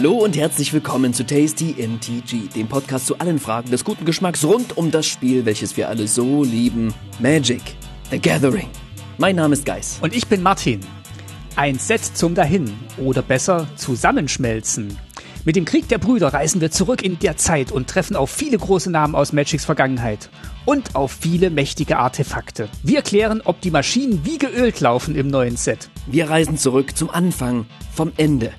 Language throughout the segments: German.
Hallo und herzlich willkommen zu Tasty MTG, dem Podcast zu allen Fragen des guten Geschmacks rund um das Spiel, welches wir alle so lieben, Magic, The Gathering. Mein Name ist Geis. Und ich bin Martin. Ein Set zum Dahin oder besser Zusammenschmelzen. Mit dem Krieg der Brüder reisen wir zurück in der Zeit und treffen auf viele große Namen aus Magics Vergangenheit und auf viele mächtige Artefakte. Wir klären, ob die Maschinen wie geölt laufen im neuen Set. Wir reisen zurück zum Anfang, vom Ende.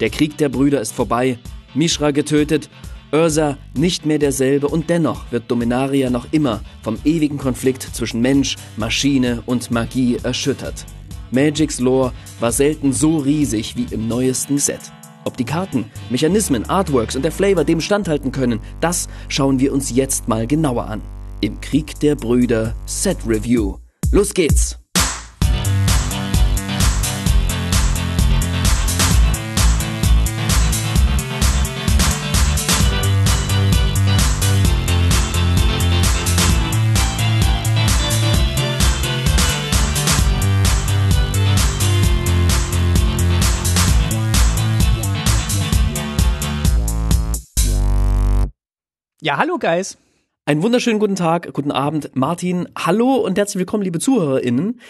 Der Krieg der Brüder ist vorbei, Mishra getötet, Ursa nicht mehr derselbe und dennoch wird Dominaria noch immer vom ewigen Konflikt zwischen Mensch, Maschine und Magie erschüttert. Magics Lore war selten so riesig wie im neuesten Set. Ob die Karten, Mechanismen, Artworks und der Flavor dem standhalten können, das schauen wir uns jetzt mal genauer an. Im Krieg der Brüder Set Review. Los geht's! Ja, hallo Guys. Einen wunderschönen guten Tag, guten Abend, Martin. Hallo und herzlich willkommen, liebe ZuhörerInnen.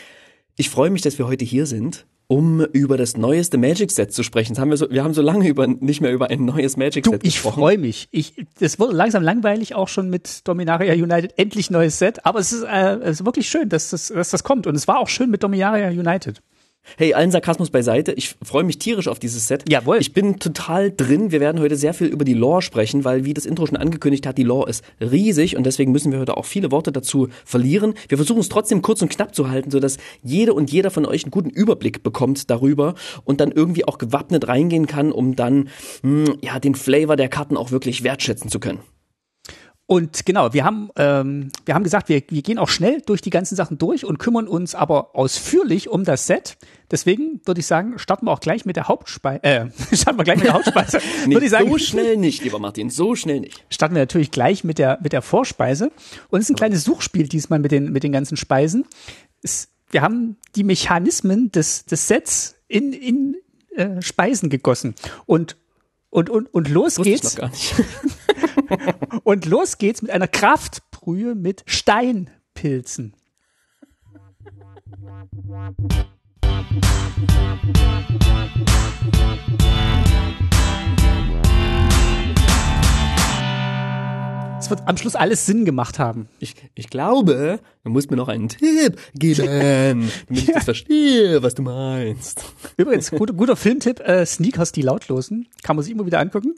Ich freue mich, dass wir heute hier sind, um über das neueste Magic Set zu sprechen. Das haben wir, so, wir haben so lange über, nicht mehr über ein neues Magic Set du, ich gesprochen. Ich freue mich. Ich, es wurde langsam langweilig auch schon mit Dominaria United. Endlich neues Set. Aber es ist, äh, es ist wirklich schön, dass das, dass das kommt. Und es war auch schön mit Dominaria United. Hey, allen Sarkasmus beiseite. Ich freue mich tierisch auf dieses Set. Jawohl. Ich bin total drin. Wir werden heute sehr viel über die Lore sprechen, weil, wie das Intro schon angekündigt hat, die Lore ist riesig und deswegen müssen wir heute auch viele Worte dazu verlieren. Wir versuchen es trotzdem kurz und knapp zu halten, sodass jede und jeder von euch einen guten Überblick bekommt darüber und dann irgendwie auch gewappnet reingehen kann, um dann, mh, hm, ja, den Flavor der Karten auch wirklich wertschätzen zu können. Und genau, wir haben, ähm, wir haben gesagt, wir, wir gehen auch schnell durch die ganzen Sachen durch und kümmern uns aber ausführlich um das Set. Deswegen würde ich sagen, starten wir auch gleich mit der Hauptspeise. Äh, starten wir gleich mit der Hauptspeise. würde ich sagen, so schnell nicht, lieber Martin, so schnell nicht. Starten wir natürlich gleich mit der mit der Vorspeise. Und es ist ein kleines Suchspiel diesmal mit den mit den ganzen Speisen. Es, wir haben die Mechanismen des des Sets in in äh, Speisen gegossen und und, und, und los Wusste geht's. Ich noch gar nicht. und los geht's mit einer Kraftbrühe mit Steinpilzen. Wird am Schluss alles Sinn gemacht haben. Ich, ich glaube, du musst mir noch einen Tipp geben, damit ich das verstehe, was du meinst. Übrigens, guter, guter Filmtipp, äh, Sneakers, die lautlosen. Kann man sich immer wieder angucken.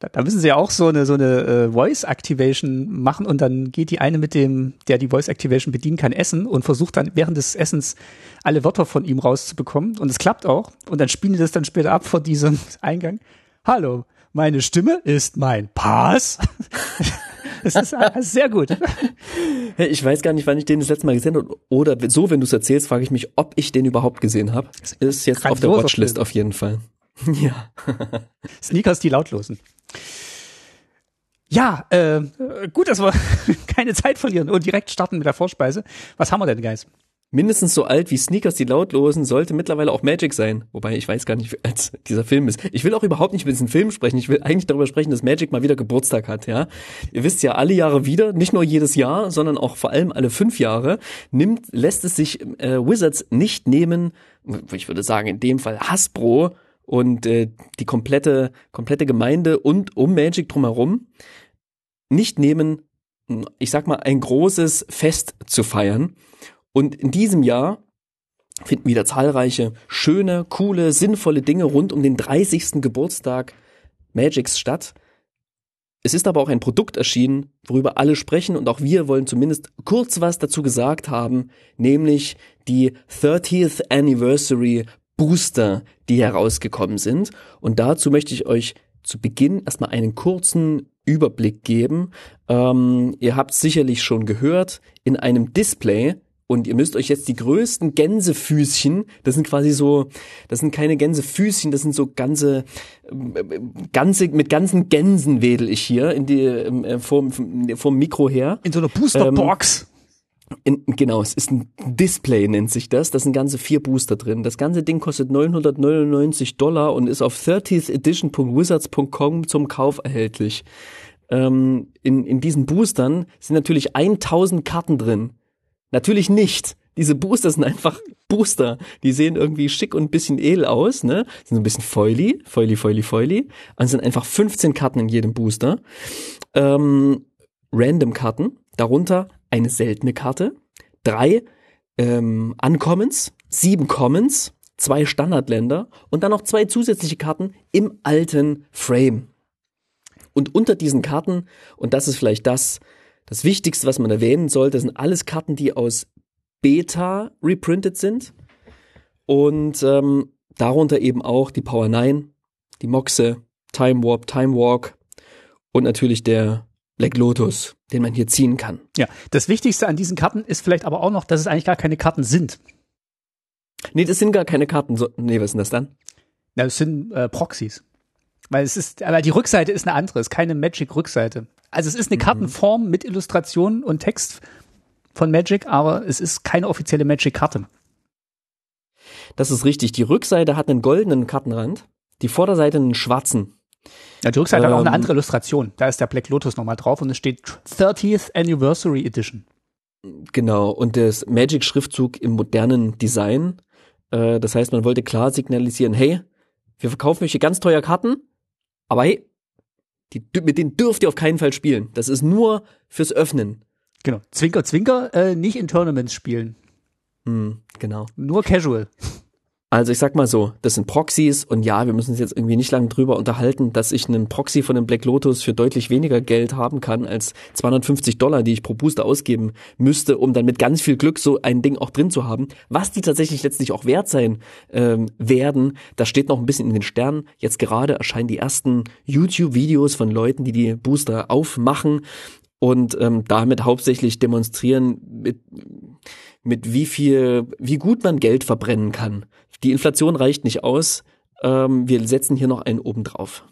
Da, da müssen sie ja auch so eine, so eine äh, Voice Activation machen und dann geht die eine mit dem, der die Voice Activation bedienen kann, essen und versucht dann während des Essens alle Wörter von ihm rauszubekommen. Und es klappt auch. Und dann spielen die das dann später ab vor diesem Eingang. Hallo, meine Stimme ist mein Pass. Das ist sehr gut. Ich weiß gar nicht, wann ich den das letzte Mal gesehen habe. Oder so, wenn du es erzählst, frage ich mich, ob ich den überhaupt gesehen habe. Ist jetzt auf der Watchlist auf jeden Fall. Ja. Sneakers, die lautlosen. Ja, äh, gut, dass wir keine Zeit verlieren und direkt starten mit der Vorspeise. Was haben wir denn, Guys? Mindestens so alt wie Sneakers, die lautlosen, sollte mittlerweile auch Magic sein. Wobei ich weiß gar nicht, als dieser Film ist. Ich will auch überhaupt nicht über diesen Film sprechen. Ich will eigentlich darüber sprechen, dass Magic mal wieder Geburtstag hat, ja. Ihr wisst ja, alle Jahre wieder, nicht nur jedes Jahr, sondern auch vor allem alle fünf Jahre, nimmt, lässt es sich äh, Wizards nicht nehmen, ich würde sagen, in dem Fall Hasbro und äh, die komplette, komplette Gemeinde und um Magic drumherum nicht nehmen, ich sag mal, ein großes Fest zu feiern. Und in diesem Jahr finden wieder zahlreiche schöne, coole, sinnvolle Dinge rund um den 30. Geburtstag Magics statt. Es ist aber auch ein Produkt erschienen, worüber alle sprechen und auch wir wollen zumindest kurz was dazu gesagt haben, nämlich die 30th Anniversary Booster, die herausgekommen sind. Und dazu möchte ich euch zu Beginn erstmal einen kurzen Überblick geben. Ähm, ihr habt sicherlich schon gehört, in einem Display und ihr müsst euch jetzt die größten Gänsefüßchen, das sind quasi so, das sind keine Gänsefüßchen, das sind so ganze, ganze, mit ganzen Gänsen wedel ich hier in die, äh, vom, vom Mikro her. In so einer Boosterbox. Ähm, In, genau, es ist ein Display, nennt sich das. Das sind ganze vier Booster drin. Das ganze Ding kostet 999 Dollar und ist auf 30thedition.wizards.com zum Kauf erhältlich. Ähm, in, in diesen Boostern sind natürlich 1000 Karten drin. Natürlich nicht. Diese Booster sind einfach Booster. Die sehen irgendwie schick und ein bisschen edel aus, ne? Sind so ein bisschen foily, foily, foily, foily. Und sind einfach 15 Karten in jedem Booster. Ähm, Random-Karten. Darunter eine seltene Karte, drei ähm, Uncommons, sieben Commons, zwei Standardländer und dann noch zwei zusätzliche Karten im alten Frame. Und unter diesen Karten, und das ist vielleicht das, das Wichtigste, was man erwähnen sollte, sind alles Karten, die aus Beta reprintet sind. Und ähm, darunter eben auch die Power 9, die Moxe, Time Warp, Time Walk und natürlich der Black Lotus, den man hier ziehen kann. Ja, das Wichtigste an diesen Karten ist vielleicht aber auch noch, dass es eigentlich gar keine Karten sind. Nee, das sind gar keine Karten. So, nee, was sind das dann? Ja, das sind äh, Proxys. Weil es ist, aber die Rückseite ist eine andere, ist keine Magic-Rückseite. Also es ist eine mhm. Kartenform mit Illustrationen und Text von Magic, aber es ist keine offizielle Magic-Karte. Das ist richtig. Die Rückseite hat einen goldenen Kartenrand, die Vorderseite einen schwarzen. Ja, die Rückseite ähm, hat auch eine ähm, andere Illustration. Da ist der Black Lotus nochmal drauf und es steht 30th Anniversary Edition. Genau, und das Magic-Schriftzug im modernen Design. Äh, das heißt, man wollte klar signalisieren, hey, wir verkaufen euch hier ganz teuer Karten, aber hey, die, mit denen dürft ihr auf keinen Fall spielen. Das ist nur fürs Öffnen. Genau. Zwinker, Zwinker, äh, nicht in Tournaments spielen. Mm, genau. Nur casual. Also ich sag mal so, das sind Proxys und ja, wir müssen uns jetzt irgendwie nicht lange drüber unterhalten, dass ich einen Proxy von einem Black Lotus für deutlich weniger Geld haben kann als 250 Dollar, die ich pro Booster ausgeben müsste, um dann mit ganz viel Glück so ein Ding auch drin zu haben. Was die tatsächlich letztlich auch wert sein ähm, werden, das steht noch ein bisschen in den Sternen. Jetzt gerade erscheinen die ersten YouTube-Videos von Leuten, die die Booster aufmachen und ähm, damit hauptsächlich demonstrieren, mit, mit wie viel, wie gut man Geld verbrennen kann. Die Inflation reicht nicht aus. Ähm, wir setzen hier noch einen oben drauf.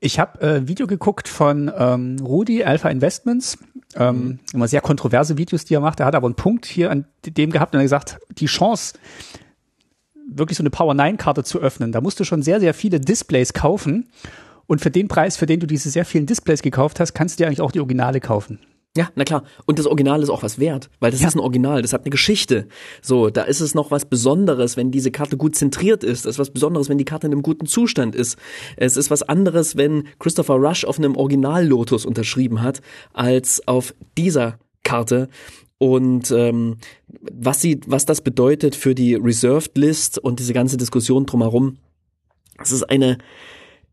Ich habe äh, ein Video geguckt von ähm, Rudi Alpha Investments. Ähm, mhm. Immer sehr kontroverse Videos, die er macht. Er hat aber einen Punkt hier an dem gehabt und er hat gesagt, die Chance, wirklich so eine Power 9 Karte zu öffnen, da musst du schon sehr, sehr viele Displays kaufen. Und für den Preis, für den du diese sehr vielen Displays gekauft hast, kannst du dir eigentlich auch die Originale kaufen. Ja, na klar. Und das Original ist auch was wert, weil das ja. ist ein Original, das hat eine Geschichte. So, da ist es noch was Besonderes, wenn diese Karte gut zentriert ist. Das ist was Besonderes, wenn die Karte in einem guten Zustand ist. Es ist was anderes, wenn Christopher Rush auf einem Original Lotus unterschrieben hat, als auf dieser Karte. Und ähm, was sie, was das bedeutet für die Reserved List und diese ganze Diskussion drumherum, es ist eine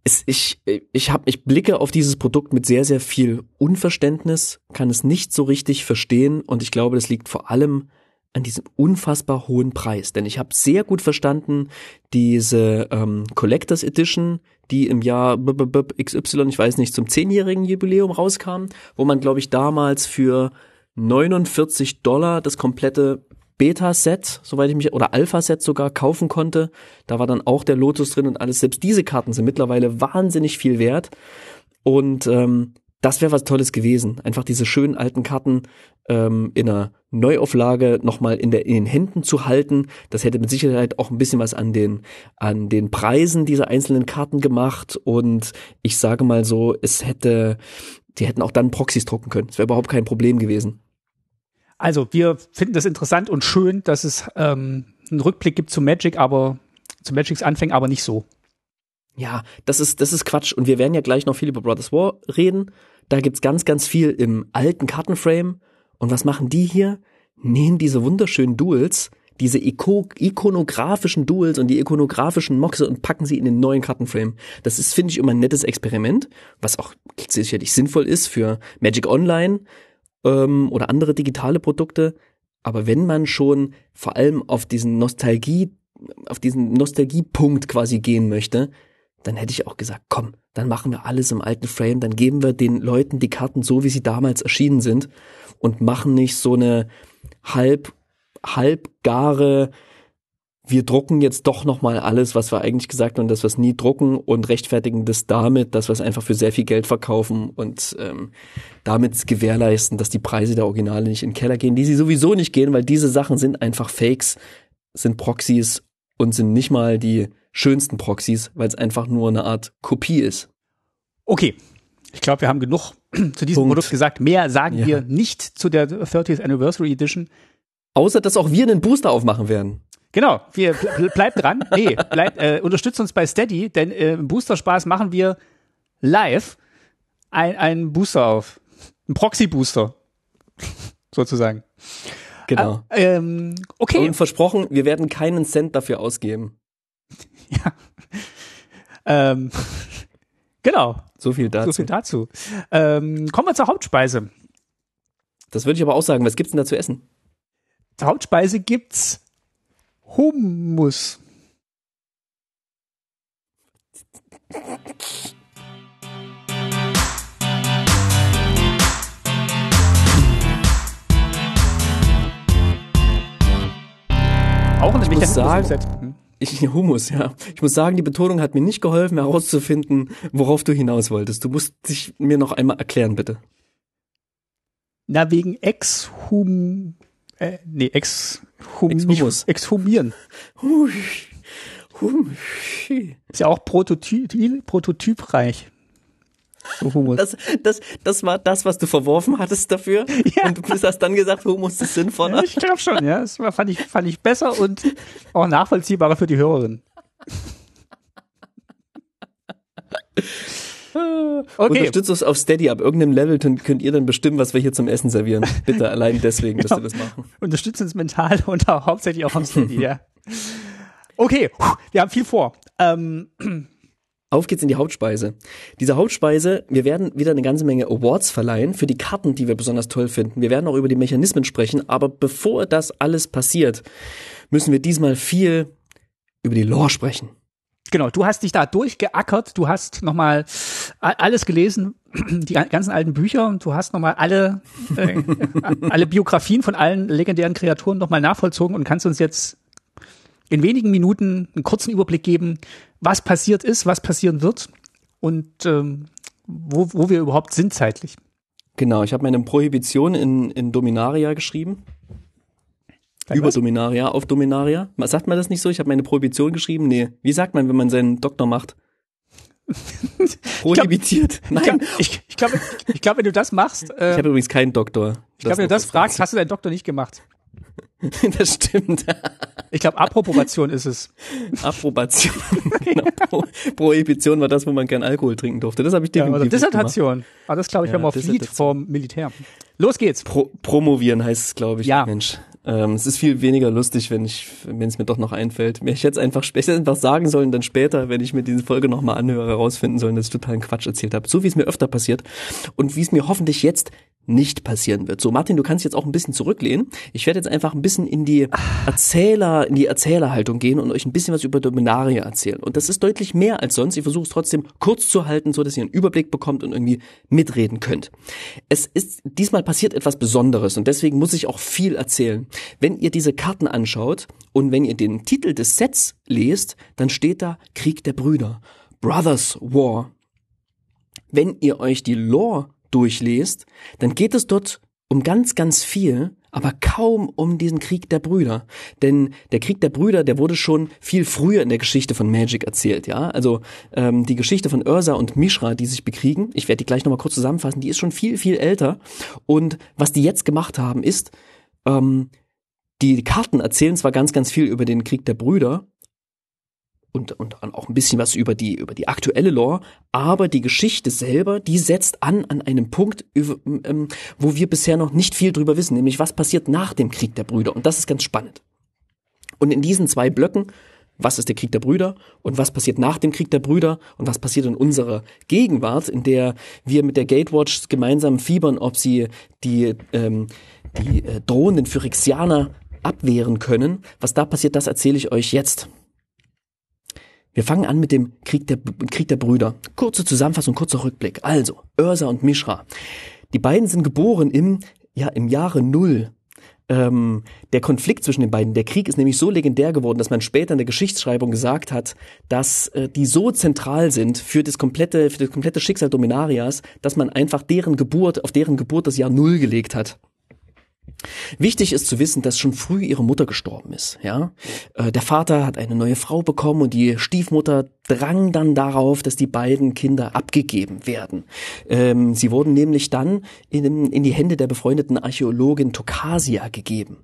es, ich, ich, hab, ich blicke auf dieses Produkt mit sehr, sehr viel Unverständnis, kann es nicht so richtig verstehen und ich glaube, das liegt vor allem an diesem unfassbar hohen Preis. Denn ich habe sehr gut verstanden, diese ähm, Collectors Edition, die im Jahr XY, ich weiß nicht, zum zehnjährigen Jubiläum rauskam, wo man, glaube ich, damals für 49 Dollar das komplette Beta-Set, soweit ich mich, oder Alpha-Set sogar kaufen konnte. Da war dann auch der Lotus drin und alles. Selbst diese Karten sind mittlerweile wahnsinnig viel wert. Und ähm, das wäre was Tolles gewesen. Einfach diese schönen alten Karten ähm, in einer Neuauflage nochmal in, der, in den Händen zu halten. Das hätte mit Sicherheit auch ein bisschen was an den, an den Preisen dieser einzelnen Karten gemacht. Und ich sage mal so, es hätte, die hätten auch dann Proxys drucken können. Das wäre überhaupt kein Problem gewesen. Also wir finden das interessant und schön, dass es ähm, einen Rückblick gibt zu Magic, aber zu Magics Anfängen, aber nicht so. Ja, das ist, das ist Quatsch. Und wir werden ja gleich noch viel über Brothers War reden. Da gibt's ganz, ganz viel im alten Kartenframe. Und was machen die hier? Nehmen diese wunderschönen Duels, diese Iko ikonografischen Duels und die ikonografischen Moxe und packen sie in den neuen Kartenframe. Das ist, finde ich, immer ein nettes Experiment, was auch sicherlich sinnvoll ist für Magic Online, ähm, oder andere digitale Produkte. Aber wenn man schon vor allem auf diesen Nostalgie, auf diesen Nostalgiepunkt quasi gehen möchte, dann hätte ich auch gesagt, komm, dann machen wir alles im alten Frame, dann geben wir den Leuten die Karten so, wie sie damals erschienen sind und machen nicht so eine halb, halbgare wir drucken jetzt doch nochmal alles, was wir eigentlich gesagt haben, dass wir es nie drucken und rechtfertigen das damit, dass wir es einfach für sehr viel Geld verkaufen und ähm, damit gewährleisten, dass die Preise der Originale nicht in den Keller gehen, die sie sowieso nicht gehen, weil diese Sachen sind einfach Fakes, sind Proxys und sind nicht mal die schönsten Proxys, weil es einfach nur eine Art Kopie ist. Okay, ich glaube, wir haben genug zu diesem Punkt. Produkt gesagt. Mehr sagen Ja. wir nicht zu der 30th Anniversary Edition. Außer, dass auch wir einen Booster aufmachen werden. Genau, wir ble bleibt dran. Nee, bleibt, äh, unterstützt uns bei Steady, denn äh, im Booster-Spaß machen wir live ein, einen Booster auf. Ein Proxy-Booster. Sozusagen. Genau. Ähm, okay. Und versprochen, wir werden keinen Cent dafür ausgeben. Ähm, genau, So viel dazu. so viel dazu. Ähm, kommen wir zur Hauptspeise. Das würde ich aber auch sagen. Was gibt's denn da zu essen? Zur Hauptspeise gibt's Hummus. Auch ein Ich muss sagen-. Hm. Ich, Humus, ja. Ich muss sagen, die Betonung hat mir nicht geholfen, herauszufinden, worauf du hinaus wolltest. Du musst dich mir noch einmal erklären, bitte. Na, wegen Ex-Hum, äh, nee, Ex-Hum, Ex-Hummus. Exhumieren. Hui. Hui. Ist ja auch Prototyp, prototypreich. So Hummus. Das, das, das war das, was du verworfen hattest dafür. Ja. Und du hast dann gesagt, Humus ist sinnvoller. Ja, ich glaube schon, ja. Das war, fand, ich, fand ich besser und auch nachvollziehbarer für die Hörerin. Okay, Unterstützt uns auf Steady. Ab irgendeinem Level könnt, könnt ihr dann bestimmen, was wir hier zum Essen servieren. Bitte allein deswegen, dass wir das machen. unterstützt uns mental und auch hauptsächlich auch am Steady, ja. Okay, wir haben viel vor. Ähm, Auf geht's in die Hauptspeise. Diese Hauptspeise, wir werden wieder eine ganze Menge Awards verleihen für die Karten, die wir besonders toll finden. Wir werden auch über die Mechanismen sprechen, aber bevor das alles passiert, müssen wir diesmal viel über die Lore sprechen. Genau, du hast dich da durchgeackert, du hast nochmal alles gelesen, die ganzen alten Bücher und du hast nochmal alle, äh, alle Biografien von allen legendären Kreaturen nochmal nachvollzogen und kannst uns jetzt in wenigen Minuten einen kurzen Überblick geben, was passiert ist, was passieren wird und ähm, wo, wo wir überhaupt sind zeitlich. Genau, ich habe meine Prohibition in, in Dominaria geschrieben. Über was? Dominaria, auf Dominaria. Sagt man das nicht so? Ich habe meine Prohibition geschrieben? Nee. Wie sagt man, wenn man seinen Doktor macht? Prohibitiert? Nein. Ich, ich glaube, ich glaub, wenn du das machst, äh, Ich habe übrigens keinen Doktor. ich glaube, wenn du das fragst, hast du deinen Doktor nicht gemacht. das stimmt. Ich glaube, Approbation ist es. Approbation. genau. Pro Prohibition war das, wo man kein Alkohol trinken durfte. Das habe ich Ja, definitiv oder nicht gemacht. Dissertation. Aber das glaube ich, Ja, wenn man flieht Dissertation. vom Militär. Los geht's. Pro promovieren heißt es, glaube ich. Ja. Mensch. Ähm, es ist viel weniger lustig, wenn ich, wenn es mir doch noch einfällt. Mir ich jetzt einfach, ich hätte einfach sagen sollen, dann später, wenn ich mir diese Folge nochmal anhöre, herausfinden sollen, dass ich totalen Quatsch erzählt habe. So wie es mir öfter passiert und wie es mir hoffentlich jetzt nicht passieren wird. So, Martin, du kannst jetzt auch ein bisschen zurücklehnen. Ich werde jetzt einfach ein bisschen in die Erzähler, in die Erzählerhaltung gehen und euch ein bisschen was über Dominaria erzählen. Und das ist deutlich mehr als sonst. Ich versuche es trotzdem kurz zu halten, so dass ihr einen Überblick bekommt und irgendwie mitreden könnt. Es ist, diesmal passiert etwas Besonderes und deswegen muss ich auch viel erzählen. Wenn ihr diese Karten anschaut und wenn ihr den Titel des Sets lest, dann steht da Krieg der Brüder. Brothers War. Wenn ihr euch die Lore durchlest, dann geht es dort um ganz, ganz viel, aber kaum um diesen Krieg der Brüder. Denn der Krieg der Brüder, der wurde schon viel früher in der Geschichte von Magic erzählt, ja. Also ähm, die Geschichte von Ursa und Mishra, die sich bekriegen, ich werde die gleich nochmal kurz zusammenfassen, die ist schon viel, viel älter. Und was die jetzt gemacht haben, ist, ähm, die Karten erzählen zwar ganz, ganz viel über den Krieg der Brüder, und, und auch ein bisschen was über die, über die aktuelle Lore, aber die Geschichte selber, die setzt an an einem Punkt, ähm, wo wir bisher noch nicht viel drüber wissen, nämlich was passiert nach dem Krieg der Brüder. Und das ist ganz spannend. Und in diesen zwei Blöcken, was ist der Krieg der Brüder und was passiert nach dem Krieg der Brüder und was passiert in unserer Gegenwart, in der wir mit der Gatewatch gemeinsam fiebern, ob sie die, ähm, die äh, drohenden Phyrexianer abwehren können. Was da passiert, das erzähle ich euch jetzt. Wir fangen an mit dem Krieg der, Krieg der Brüder. Kurze Zusammenfassung, kurzer Rückblick. Also, Ursa und Mishra. Die beiden sind geboren im, ja, im Jahre Null. ähm, der Konflikt zwischen den beiden, der Krieg ist nämlich so legendär geworden, dass man später in der Geschichtsschreibung gesagt hat, dass äh, die so zentral sind für das komplette, für das komplette Schicksal Dominarias, dass man einfach deren Geburt, auf deren Geburt das Jahr Null gelegt hat. Wichtig ist zu wissen, dass schon früh ihre Mutter gestorben ist. Ja, äh, der Vater hat eine neue Frau bekommen und die Stiefmutter drang dann darauf, dass die beiden Kinder abgegeben werden. Ähm, sie wurden nämlich dann in, in, die Hände der befreundeten Archäologin Tokasia gegeben.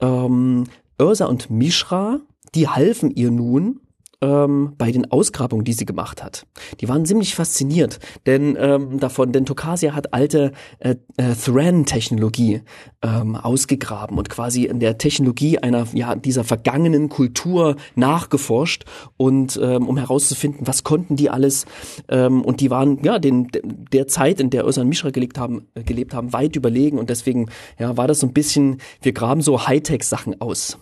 Ähm, Ursa und Mishra, die halfen ihr nun ähm, bei den Ausgrabungen, die sie gemacht hat. Die waren ziemlich fasziniert, denn ähm, davon, denn Tokasia hat alte äh, äh, Thran-Technologie ähm, ausgegraben und quasi in der Technologie einer ja dieser vergangenen Kultur nachgeforscht und ähm, um herauszufinden, was konnten die alles ähm, und die waren ja den der Zeit, in der Özan Mishra gelebt haben, gelebt haben, weit überlegen und deswegen ja war das so ein bisschen, wir graben so Hightech-Sachen aus.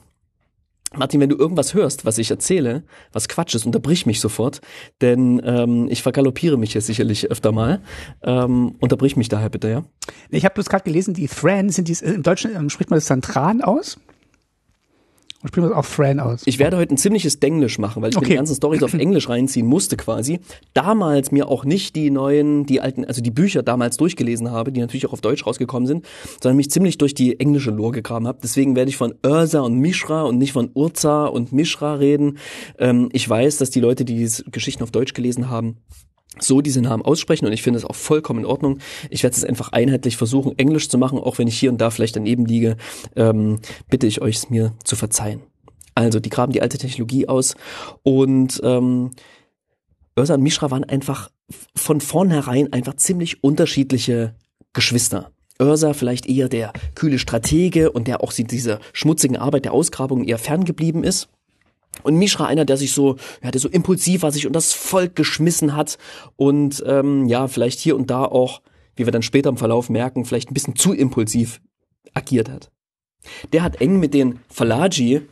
Martin, wenn du irgendwas hörst, was ich erzähle, was Quatsch ist, unterbrich mich sofort, denn ähm, ich vergaloppiere mich hier sicherlich öfter mal. Ähm, unterbrich mich daher bitte, ja? Ich habe bloß gerade gelesen, die Thran sind die, im Deutschen ähm, spricht man das dann Tran aus? Und sprechen wir auch Fran aus. Ich werde heute ein ziemliches Denglisch machen, weil ich okay. die ganzen Storys auf Englisch reinziehen musste quasi. Damals mir auch nicht die neuen, die alten, also die Bücher damals durchgelesen habe, die natürlich auch auf Deutsch rausgekommen sind, sondern mich ziemlich durch die englische Lore gegraben habe. Deswegen werde ich von Ursa und Mishra und nicht von Urza und Mishra reden. Ähm, ich weiß, dass die Leute, die diese Geschichten auf Deutsch gelesen haben, so diese Namen aussprechen und ich finde es auch vollkommen in Ordnung. Ich werde es einfach einheitlich versuchen, Englisch zu machen, auch wenn ich hier und da vielleicht daneben liege, ähm, bitte ich euch es mir zu verzeihen. Also, die graben die alte Technologie aus und ähm, Ursa und Mishra waren einfach von vornherein einfach ziemlich unterschiedliche Geschwister. Ursa vielleicht eher der kühle Stratege und der auch dieser schmutzigen Arbeit der Ausgrabung eher ferngeblieben ist. Und Mishra einer, der sich so, ja, der so impulsiv war, sich und das Volk geschmissen hat und ähm, ja, vielleicht hier und da auch, wie wir dann später im Verlauf merken, vielleicht ein bisschen zu impulsiv agiert hat. Der hat eng mit den Falagi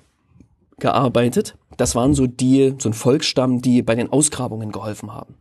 gearbeitet. Das waren so die, so ein Volksstamm, die bei den Ausgrabungen geholfen haben.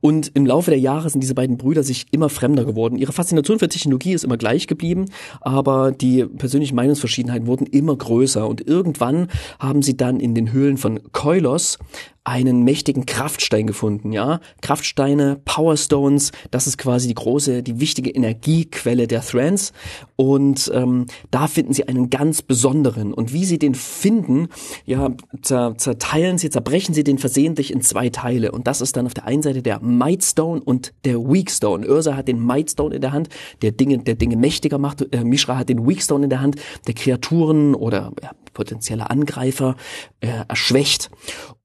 Und im Laufe der Jahre sind diese beiden Brüder sich immer fremder geworden. Ihre Faszination für Technologie ist immer gleich geblieben, aber die persönlichen Meinungsverschiedenheiten wurden immer größer. Und irgendwann haben sie dann in den Höhlen von Koilos einen mächtigen Kraftstein gefunden, ja. Kraftsteine, Powerstones, das ist quasi die große, die wichtige Energiequelle der Thrands. Und ähm, da finden sie einen ganz besonderen. Und wie sie den finden, ja, zerteilen sie, zerbrechen sie den versehentlich in zwei Teile. Und das ist dann auf der einen Seite der Mightstone und der Weakstone. Ursa hat den Mightstone in der Hand, der Dinge, der Dinge mächtiger macht. Äh, Mishra hat den Weakstone in der Hand, der Kreaturen oder ja, potenzielle Angreifer äh, erschwächt.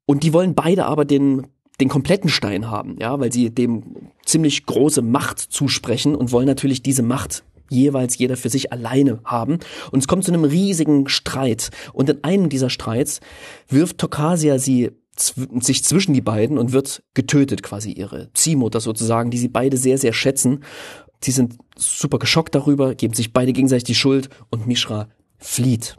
Und die wollen beide aber den den kompletten Stein haben, ja, weil sie dem ziemlich große Macht zusprechen und wollen natürlich diese Macht jeweils jeder für sich alleine haben. Und es kommt zu einem riesigen Streit. Und in einem dieser Streits wirft Tokasia sie sich zwischen die beiden und wird getötet, quasi ihre Ziehmutter sozusagen, die sie beide sehr, sehr schätzen. Sie sind super geschockt darüber, geben sich beide gegenseitig die Schuld und Mishra flieht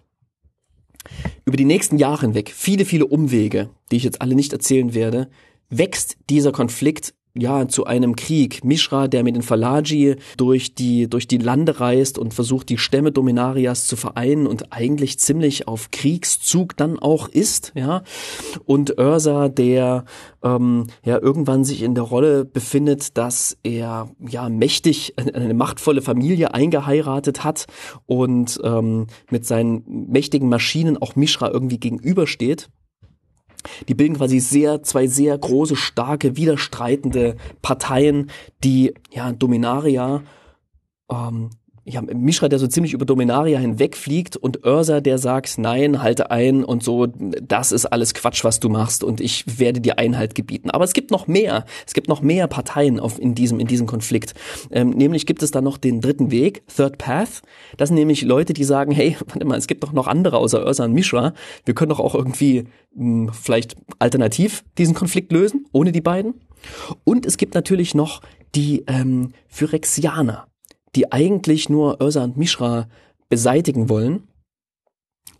über die nächsten Jahre hinweg, viele, viele Umwege, die ich jetzt alle nicht erzählen werde, wächst dieser Konflikt ja, zu einem Krieg. Mishra, der mit den Falagi durch die, durch die Lande reist und versucht, die Stämme Dominarias zu vereinen und eigentlich ziemlich auf Kriegszug dann auch ist, ja. Und Ursa, der ähm, ja irgendwann sich in der Rolle befindet, dass er ja mächtig, eine machtvolle Familie eingeheiratet hat und ähm, mit seinen mächtigen Maschinen auch Mishra irgendwie gegenübersteht. Die bilden quasi sehr, zwei sehr große, starke, widerstreitende Parteien, die ja Dominaria ähm, ja, Mishra, der so ziemlich über Dominaria hinwegfliegt und Ursa, der sagt, nein, halte ein und so, das ist alles Quatsch, was du machst und ich werde dir Einhalt gebieten. Aber es gibt noch mehr. Es gibt noch mehr Parteien auf, in diesem, in diesem Konflikt. Ähm, nämlich gibt es da noch den dritten Weg, Third Path. Das sind nämlich Leute, die sagen, hey, warte mal, es gibt doch noch andere außer Ursa und Mishra. Wir können doch auch irgendwie mh, hm, vielleicht alternativ diesen Konflikt lösen, ohne die beiden. Und es gibt natürlich noch die ähm, Phyrexianer die eigentlich nur Ursa und Mishra beseitigen wollen,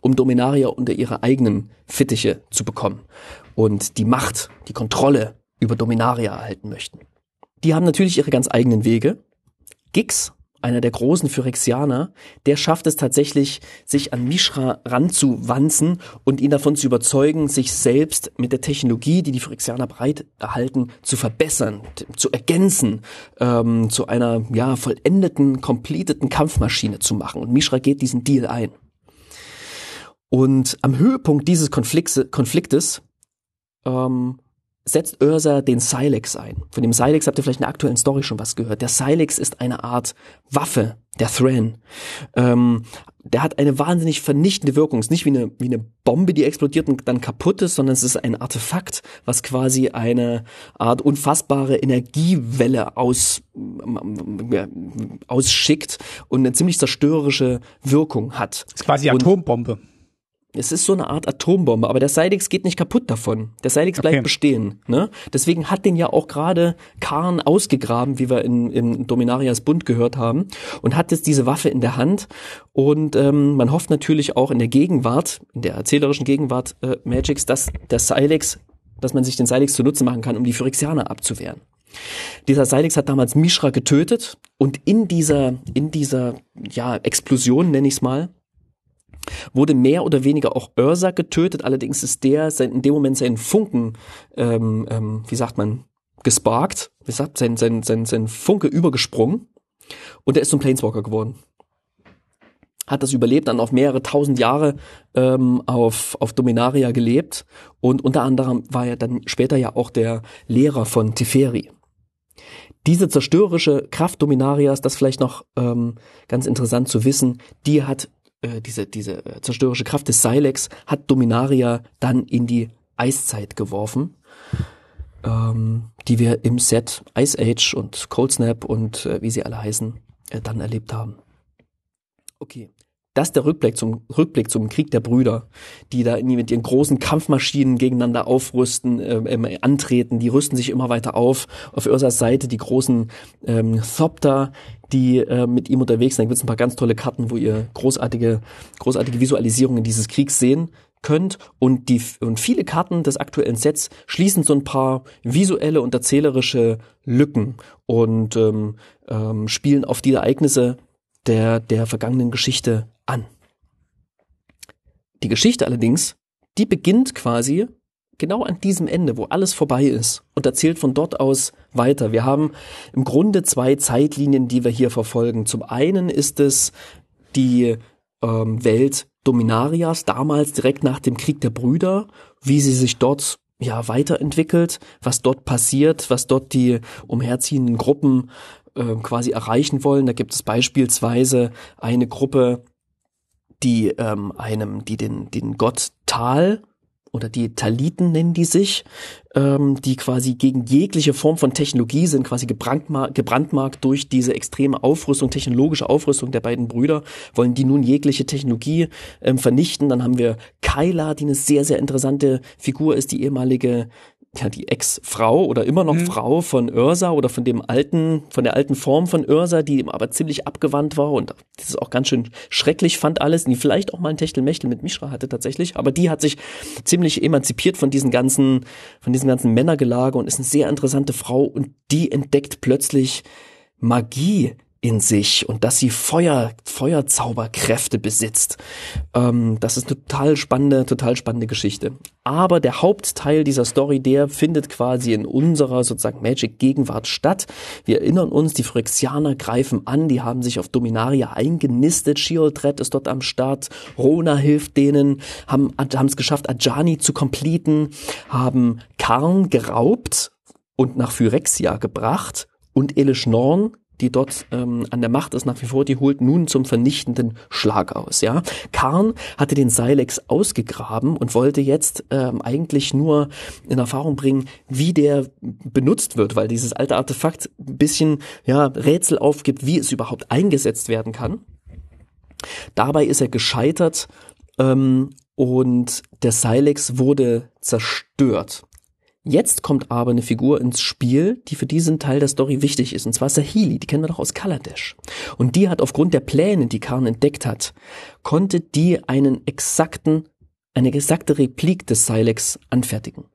um Dominaria unter ihre eigenen Fittiche zu bekommen und die Macht, die Kontrolle über Dominaria erhalten möchten. Die haben natürlich ihre ganz eigenen Wege. Gix, einer der großen Phyrexianer, der schafft es tatsächlich, sich an Mishra ranzuwanzen und ihn davon zu überzeugen, sich selbst mit der Technologie, die die Phyrexianer bereithalten, zu verbessern, zu ergänzen, ähm, zu einer ja vollendeten, completeten Kampfmaschine zu machen. Und Mishra geht diesen Deal ein. Und am Höhepunkt dieses Konfliktes, Konfliktes ähm, setzt Ursa den Silex ein. Von dem Silex habt ihr vielleicht in der aktuellen Story schon was gehört. Der Silex ist eine Art Waffe, der Thran. Ähm, der hat eine wahnsinnig vernichtende Wirkung. Es ist nicht wie eine, wie eine Bombe, die explodiert und dann kaputt ist, sondern es ist ein Artefakt, was quasi eine Art unfassbare Energiewelle aus, äh, ausschickt und eine ziemlich zerstörerische Wirkung hat. Das ist quasi Atombombe. Es ist so eine Art Atombombe, aber der Silex geht nicht kaputt davon. Der Silex bleibt okay. bestehen. Ne? Deswegen hat den ja auch gerade Karn ausgegraben, wie wir in, in Dominarias Bund gehört haben, und hat jetzt diese Waffe in der Hand. Und ähm, man hofft natürlich auch in der Gegenwart, in der erzählerischen Gegenwart äh, Magics, dass der Silex, dass man sich den Silex zunutze machen kann, um die Phyrexianer abzuwehren. Dieser Silex hat damals Mishra getötet und in dieser, in dieser, ja, Explosion, nenne ich es mal, wurde mehr oder weniger auch Ursa getötet. Allerdings ist der sein, in dem Moment seinen Funken, ähm, ähm, wie sagt man, gesparkt, wie sagt sein, sein, sein, sein Funke übergesprungen und er ist zum Planeswalker geworden. Hat das überlebt, dann auf mehrere tausend Jahre ähm, auf, auf Dominaria gelebt und unter anderem war er dann später ja auch der Lehrer von Teferi diese zerstörerische Kraft Dominarias, das vielleicht noch ähm, ganz interessant zu wissen, die hat äh, diese, diese äh, zerstörerische Kraft des Silex hat Dominaria dann in die Eiszeit geworfen, ähm, die wir im Set Ice Age und Cold Snap und äh, wie sie alle heißen, äh, dann erlebt haben. Okay. Das ist der Rückblick zum, Rückblick zum Krieg der Brüder, die da mit ihren großen Kampfmaschinen gegeneinander aufrüsten, äh, antreten, die rüsten sich immer weiter auf. Auf Ursas Seite die großen ähm, Thopter, die äh, mit ihm unterwegs sind. Da gibt es ein paar ganz tolle Karten, wo ihr großartige, großartige Visualisierungen dieses Kriegs sehen könnt und die und viele Karten des aktuellen Sets schließen so ein paar visuelle und erzählerische Lücken und ähm, ähm, spielen auf die Ereignisse der der vergangenen Geschichte an. Die Geschichte allerdings, die beginnt quasi genau an diesem Ende, wo alles vorbei ist und erzählt von dort aus weiter. Wir haben im Grunde zwei Zeitlinien, die wir hier verfolgen. Zum einen ist es die ähm, Welt Dominarias, damals direkt nach dem Krieg der Brüder, wie sie sich dort ja weiterentwickelt, was dort passiert, was dort die umherziehenden Gruppen äh, quasi erreichen wollen. Da gibt es beispielsweise eine Gruppe, die ähm, einem, die den, den Gott Tal oder die Taliten nennen die sich, ähm, die quasi gegen jegliche Form von Technologie sind, quasi gebrandmarkt, gebrandmarkt durch diese extreme Aufrüstung, technologische Aufrüstung der beiden Brüder, wollen die nun jegliche Technologie ähm, vernichten. Dann haben wir Kyla, die eine sehr, sehr interessante Figur ist, die ehemalige ja, die Ex-Frau oder immer noch mhm. Frau von Ursa oder von dem alten, von der alten Form von Ursa, die aber ziemlich abgewandt war und das ist auch ganz schön schrecklich fand alles, die vielleicht auch mal ein Techtelmechtel mit Mishra hatte tatsächlich, aber die hat sich ziemlich emanzipiert von diesen ganzen, von diesen ganzen Männergelage und ist eine sehr interessante Frau und die entdeckt plötzlich Magie in sich und dass sie Feuer, Feuerzauberkräfte besitzt. Ähm, das ist eine total spannende, total spannende Geschichte. Aber der Hauptteil dieser Story, der findet quasi in unserer sozusagen Magic-Gegenwart statt. Wir erinnern uns, die Phyrexianer greifen an, die haben sich auf Dominaria eingenistet, Sheoldred ist dort am Start, Rona hilft denen, haben es geschafft, Ajani zu completen, haben Karn geraubt und nach Phyrexia gebracht und Elish Norn die dort ähm, an der Macht ist nach wie vor, die holt nun zum vernichtenden Schlag aus. Ja, Karn hatte den Silex ausgegraben und wollte jetzt ähm, eigentlich nur in Erfahrung bringen, wie der benutzt wird, weil dieses alte Artefakt ein bisschen ja Rätsel aufgibt, wie es überhaupt eingesetzt werden kann. Dabei ist er gescheitert ähm, und der Silex wurde zerstört. Jetzt kommt aber eine Figur ins Spiel, die für diesen Teil der Story wichtig ist, und zwar Sahili, die kennen wir doch aus Kaladesh. Und die hat aufgrund der Pläne, die Karn entdeckt hat, konnte die einen exakten, eine exakte Replik des Silex anfertigen.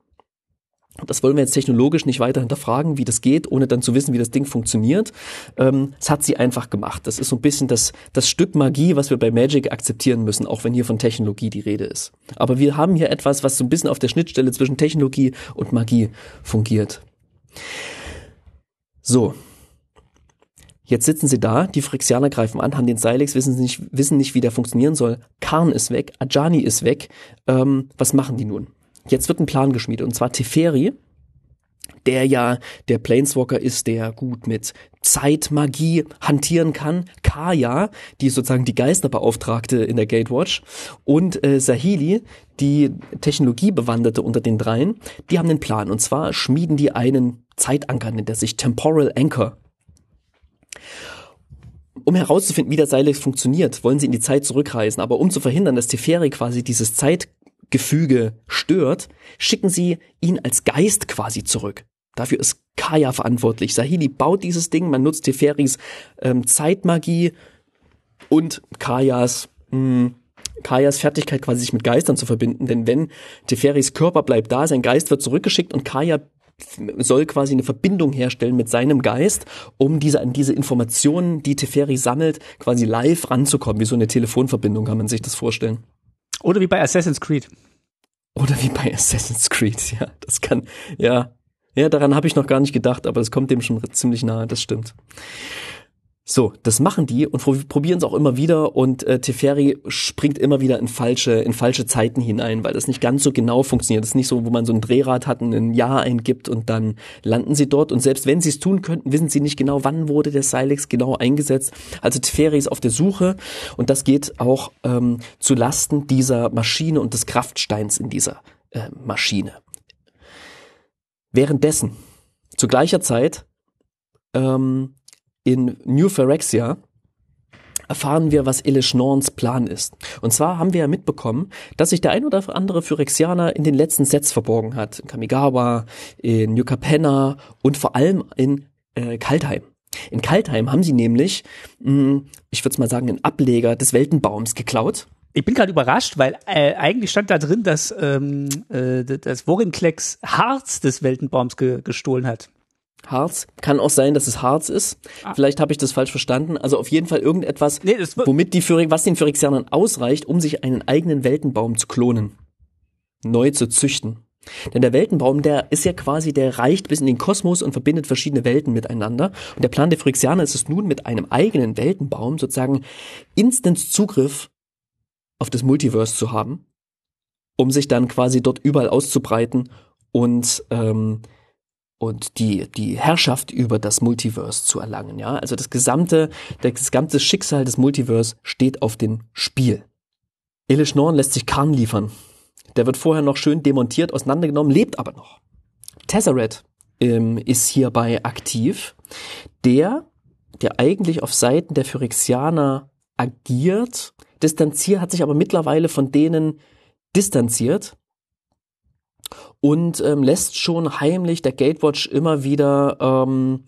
Das wollen wir jetzt technologisch nicht weiter hinterfragen, wie das geht, ohne dann zu wissen, wie das Ding funktioniert. Ähm, das hat sie einfach gemacht. Das ist so ein bisschen das, das Stück Magie, was wir bei Magic akzeptieren müssen, auch wenn hier von Technologie die Rede ist. Aber wir haben hier etwas, was so ein bisschen auf der Schnittstelle zwischen Technologie und Magie fungiert. So. Jetzt sitzen sie da, die Phyrexianer greifen an, haben den Silex, wissen nicht, wissen nicht, wie der funktionieren soll. Karn ist weg, Ajani ist weg. Ähm, was machen die nun? Jetzt wird ein Plan geschmiedet und zwar Teferi, der ja der Planeswalker ist, der gut mit Zeitmagie hantieren kann, Kaya, die sozusagen die Geisterbeauftragte in der Gatewatch und äh, Sahili, die Technologiebewanderte unter den dreien, die haben einen Plan und zwar schmieden die einen Zeitanker, nennt er sich Temporal Anchor. Um herauszufinden, wie der Seil funktioniert, wollen sie in die Zeit zurückreisen, aber um zu verhindern, dass Teferi quasi dieses Zeit Gefüge stört, schicken sie ihn als Geist quasi zurück. Dafür ist Kaya verantwortlich. Sahili baut dieses Ding, man nutzt Teferis ähm, Zeitmagie und Kayas mh, hm, Kajas Fertigkeit quasi sich mit Geistern zu verbinden, denn wenn Teferis Körper bleibt da, sein Geist wird zurückgeschickt und Kaya soll quasi eine Verbindung herstellen mit seinem Geist, um diese an diese Informationen, die Teferi sammelt, quasi live ranzukommen. Wie so eine Telefonverbindung kann man sich das vorstellen. Oder wie bei Assassin's Creed. Oder wie bei Assassin's Creed, ja. Das kann, ja. Ja, daran habe ich noch gar nicht gedacht, aber es kommt dem schon ziemlich nahe, das stimmt. So, das machen die und probieren es auch immer wieder und äh, Teferi springt immer wieder in falsche, in falsche Zeiten hinein, weil das nicht ganz so genau funktioniert. Das ist nicht so, wo man so ein Drehrad hat und ein Jahr eingibt und dann landen sie dort und selbst wenn sie es tun könnten, wissen sie nicht genau, wann wurde der Silex genau eingesetzt. Also Teferi ist auf der Suche und das geht auch ähm, zu Lasten dieser Maschine und des Kraftsteins in dieser äh, Maschine. Währenddessen, zu gleicher Zeit, ähm, in New Phyrexia erfahren wir, was Norns Plan ist. Und zwar haben wir ja mitbekommen, dass sich der ein oder andere Phyrexianer in den letzten Sets verborgen hat. In Kamigawa, in New Capenna und vor allem in äh, Kaltheim. In Kaltheim haben sie nämlich, mh, hm, ich würde mal sagen, einen Ableger des Weltenbaums geklaut. Ich bin gerade überrascht, weil äh, eigentlich stand da drin, dass ähm, äh, das Worinklex Harz des Weltenbaums ge gestohlen hat. Harz. Kann auch sein, dass es Harz ist. Ah. Vielleicht habe ich das falsch verstanden. Also auf jeden Fall irgendetwas, nee, womit die Phyrik, was den Phyrexianern ausreicht, um sich einen eigenen Weltenbaum zu klonen. Neu zu züchten. Denn der Weltenbaum, der ist ja quasi, der reicht bis in den Kosmos und verbindet verschiedene Welten miteinander. Und der Plan der Phyrexianer ist es nun, mit einem eigenen Weltenbaum sozusagen Instant Zugriff auf das Multiverse zu haben, um sich dann quasi dort überall auszubreiten und ähm, und die, die Herrschaft über das Multiverse zu erlangen, ja. Also das gesamte, das gesamte Schicksal des Multiverse steht auf dem Spiel. Elish Norn lässt sich Karn liefern. Der wird vorher noch schön demontiert, auseinandergenommen, lebt aber noch. Tesseret ähm, ist hierbei aktiv. Der, der eigentlich auf Seiten der Phyrexianer agiert, distanziert, hat sich aber mittlerweile von denen distanziert und ähm, lässt schon heimlich der Gatewatch immer wieder ähm,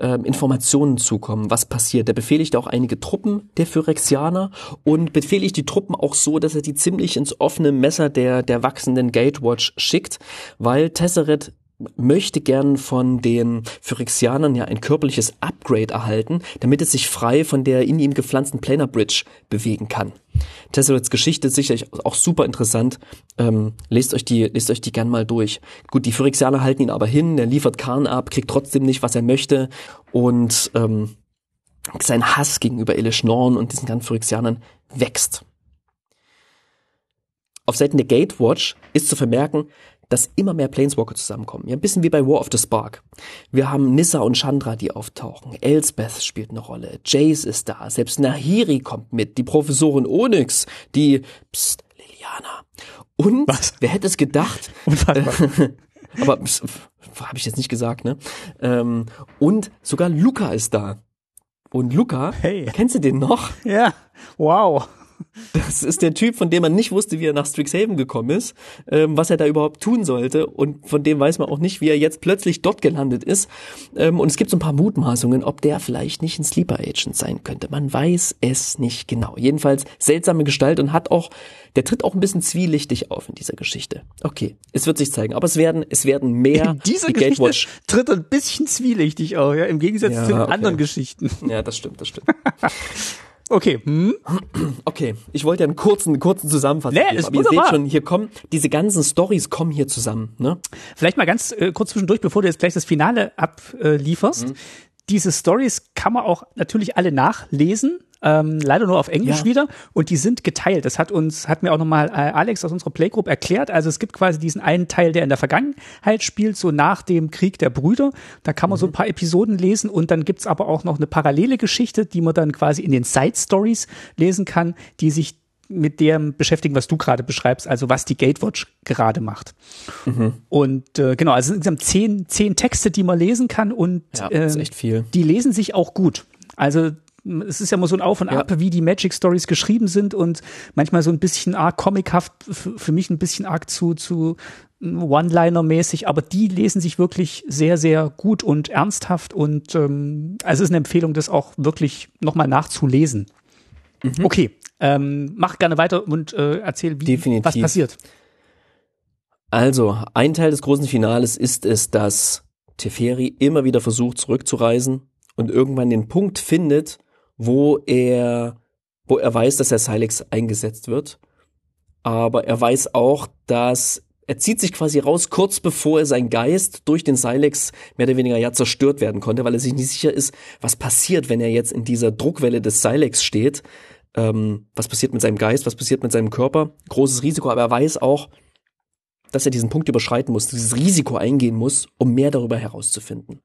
ähm, Informationen zukommen, was passiert. Der befehligt auch einige Truppen der Phyrexianer und befehligt die Truppen auch so, dass er die ziemlich ins offene Messer der, der wachsenden Gatewatch schickt, weil Tesseret möchte gern von den Phyrexianern ja ein körperliches Upgrade erhalten, damit es sich frei von der in ihm gepflanzten Planar Bridge bewegen kann. Tesserets Geschichte ist sicherlich auch super interessant. Ähm, lest euch die, lest euch die gern mal durch. Gut, die Phyrexianer halten ihn aber hin, er liefert Karn ab, kriegt trotzdem nicht, was er möchte und ähm, sein Hass gegenüber Elish Norn und diesen ganzen Phyrexianern wächst. Auf Seiten der Gatewatch ist zu vermerken, dass immer mehr Planeswalker zusammenkommen. Ja, ein bisschen wie bei War of the Spark. Wir haben Nissa und Chandra, die auftauchen. Elsbeth spielt eine Rolle. Jace ist da. Selbst Nahiri kommt mit. Die Professorin Onyx. Die, pst, Liliana. Und, Was? wer hätte es gedacht? aber habe ich jetzt nicht gesagt, ne? Ähm, und sogar Luca ist da. Und Luca, hey. kennst du den noch? Ja, wow. Das ist der Typ, von dem man nicht wusste, wie er nach Strixhaven gekommen ist, ähm, was er da überhaupt tun sollte und von dem weiß man auch nicht, wie er jetzt plötzlich dort gelandet ist. Ähm, und es gibt so ein paar Mutmaßungen, ob der vielleicht nicht ein Sleeper Agent sein könnte. Man weiß es nicht genau. Jedenfalls seltsame Gestalt und hat auch, der tritt auch ein bisschen zwielichtig auf in dieser Geschichte. Okay, es wird sich zeigen, aber es werden, es werden mehr. In dieser die Geschichte Gatewatch. tritt ein bisschen zwielichtig auf, ja, im Gegensatz ja, zu den okay. anderen Geschichten. Ja, das stimmt, das stimmt. Okay. Hm? Okay, ich wollte ja einen kurzen, kurzen Zusammenfassung nee, geben, aber wunderbar. ihr seht schon, hier kommen, diese ganzen Stories kommen hier zusammen. Ne? Vielleicht mal ganz äh, kurz zwischendurch, bevor du jetzt gleich das Finale ablieferst. Mhm. Diese Stories kann man auch natürlich alle nachlesen ähm, leider nur auf Englisch ja. wieder und die sind geteilt. Das hat uns, hat mir auch nochmal äh, Alex aus unserer Playgroup erklärt. Also es gibt quasi diesen einen Teil, der in der Vergangenheit spielt, so nach dem Krieg der Brüder. Da kann man mhm. so ein paar Episoden lesen und dann gibt's aber auch noch eine parallele Geschichte, die man dann quasi in den Side Stories lesen kann, die sich mit dem beschäftigen, was du gerade beschreibst, also was die Gatewatch gerade macht. Mhm. Und äh, genau, also insgesamt zehn, zehn Texte, die man lesen kann und ja, äh, die lesen sich auch gut. Also es ist ja immer so ein Auf und Ab, ja. wie die Magic Stories geschrieben sind und manchmal so ein bisschen arg comichaft, für mich ein bisschen arg zu, zu One-Liner-mäßig, aber die lesen sich wirklich sehr, sehr gut und ernsthaft und ähm, also es ist eine Empfehlung, das auch wirklich nochmal nachzulesen. Mhm. Okay, ähm, mach gerne weiter und äh, erzähl, wie, Definitiv. was passiert. Also, ein Teil des großen Finales ist es, dass Teferi immer wieder versucht zurückzureisen und irgendwann den Punkt findet, wo er, wo er weiß, dass der Silex eingesetzt wird. Aber er weiß auch, dass er zieht sich quasi raus, kurz bevor er sein Geist durch den Silex mehr oder weniger ja zerstört werden konnte, weil er sich nicht sicher ist, was passiert, wenn er jetzt in dieser Druckwelle des Silex steht. Ähm, was passiert mit seinem Geist, was passiert mit seinem Körper? Großes Risiko, aber er weiß auch, dass er diesen Punkt überschreiten muss, dieses Risiko eingehen muss, um mehr darüber herauszufinden.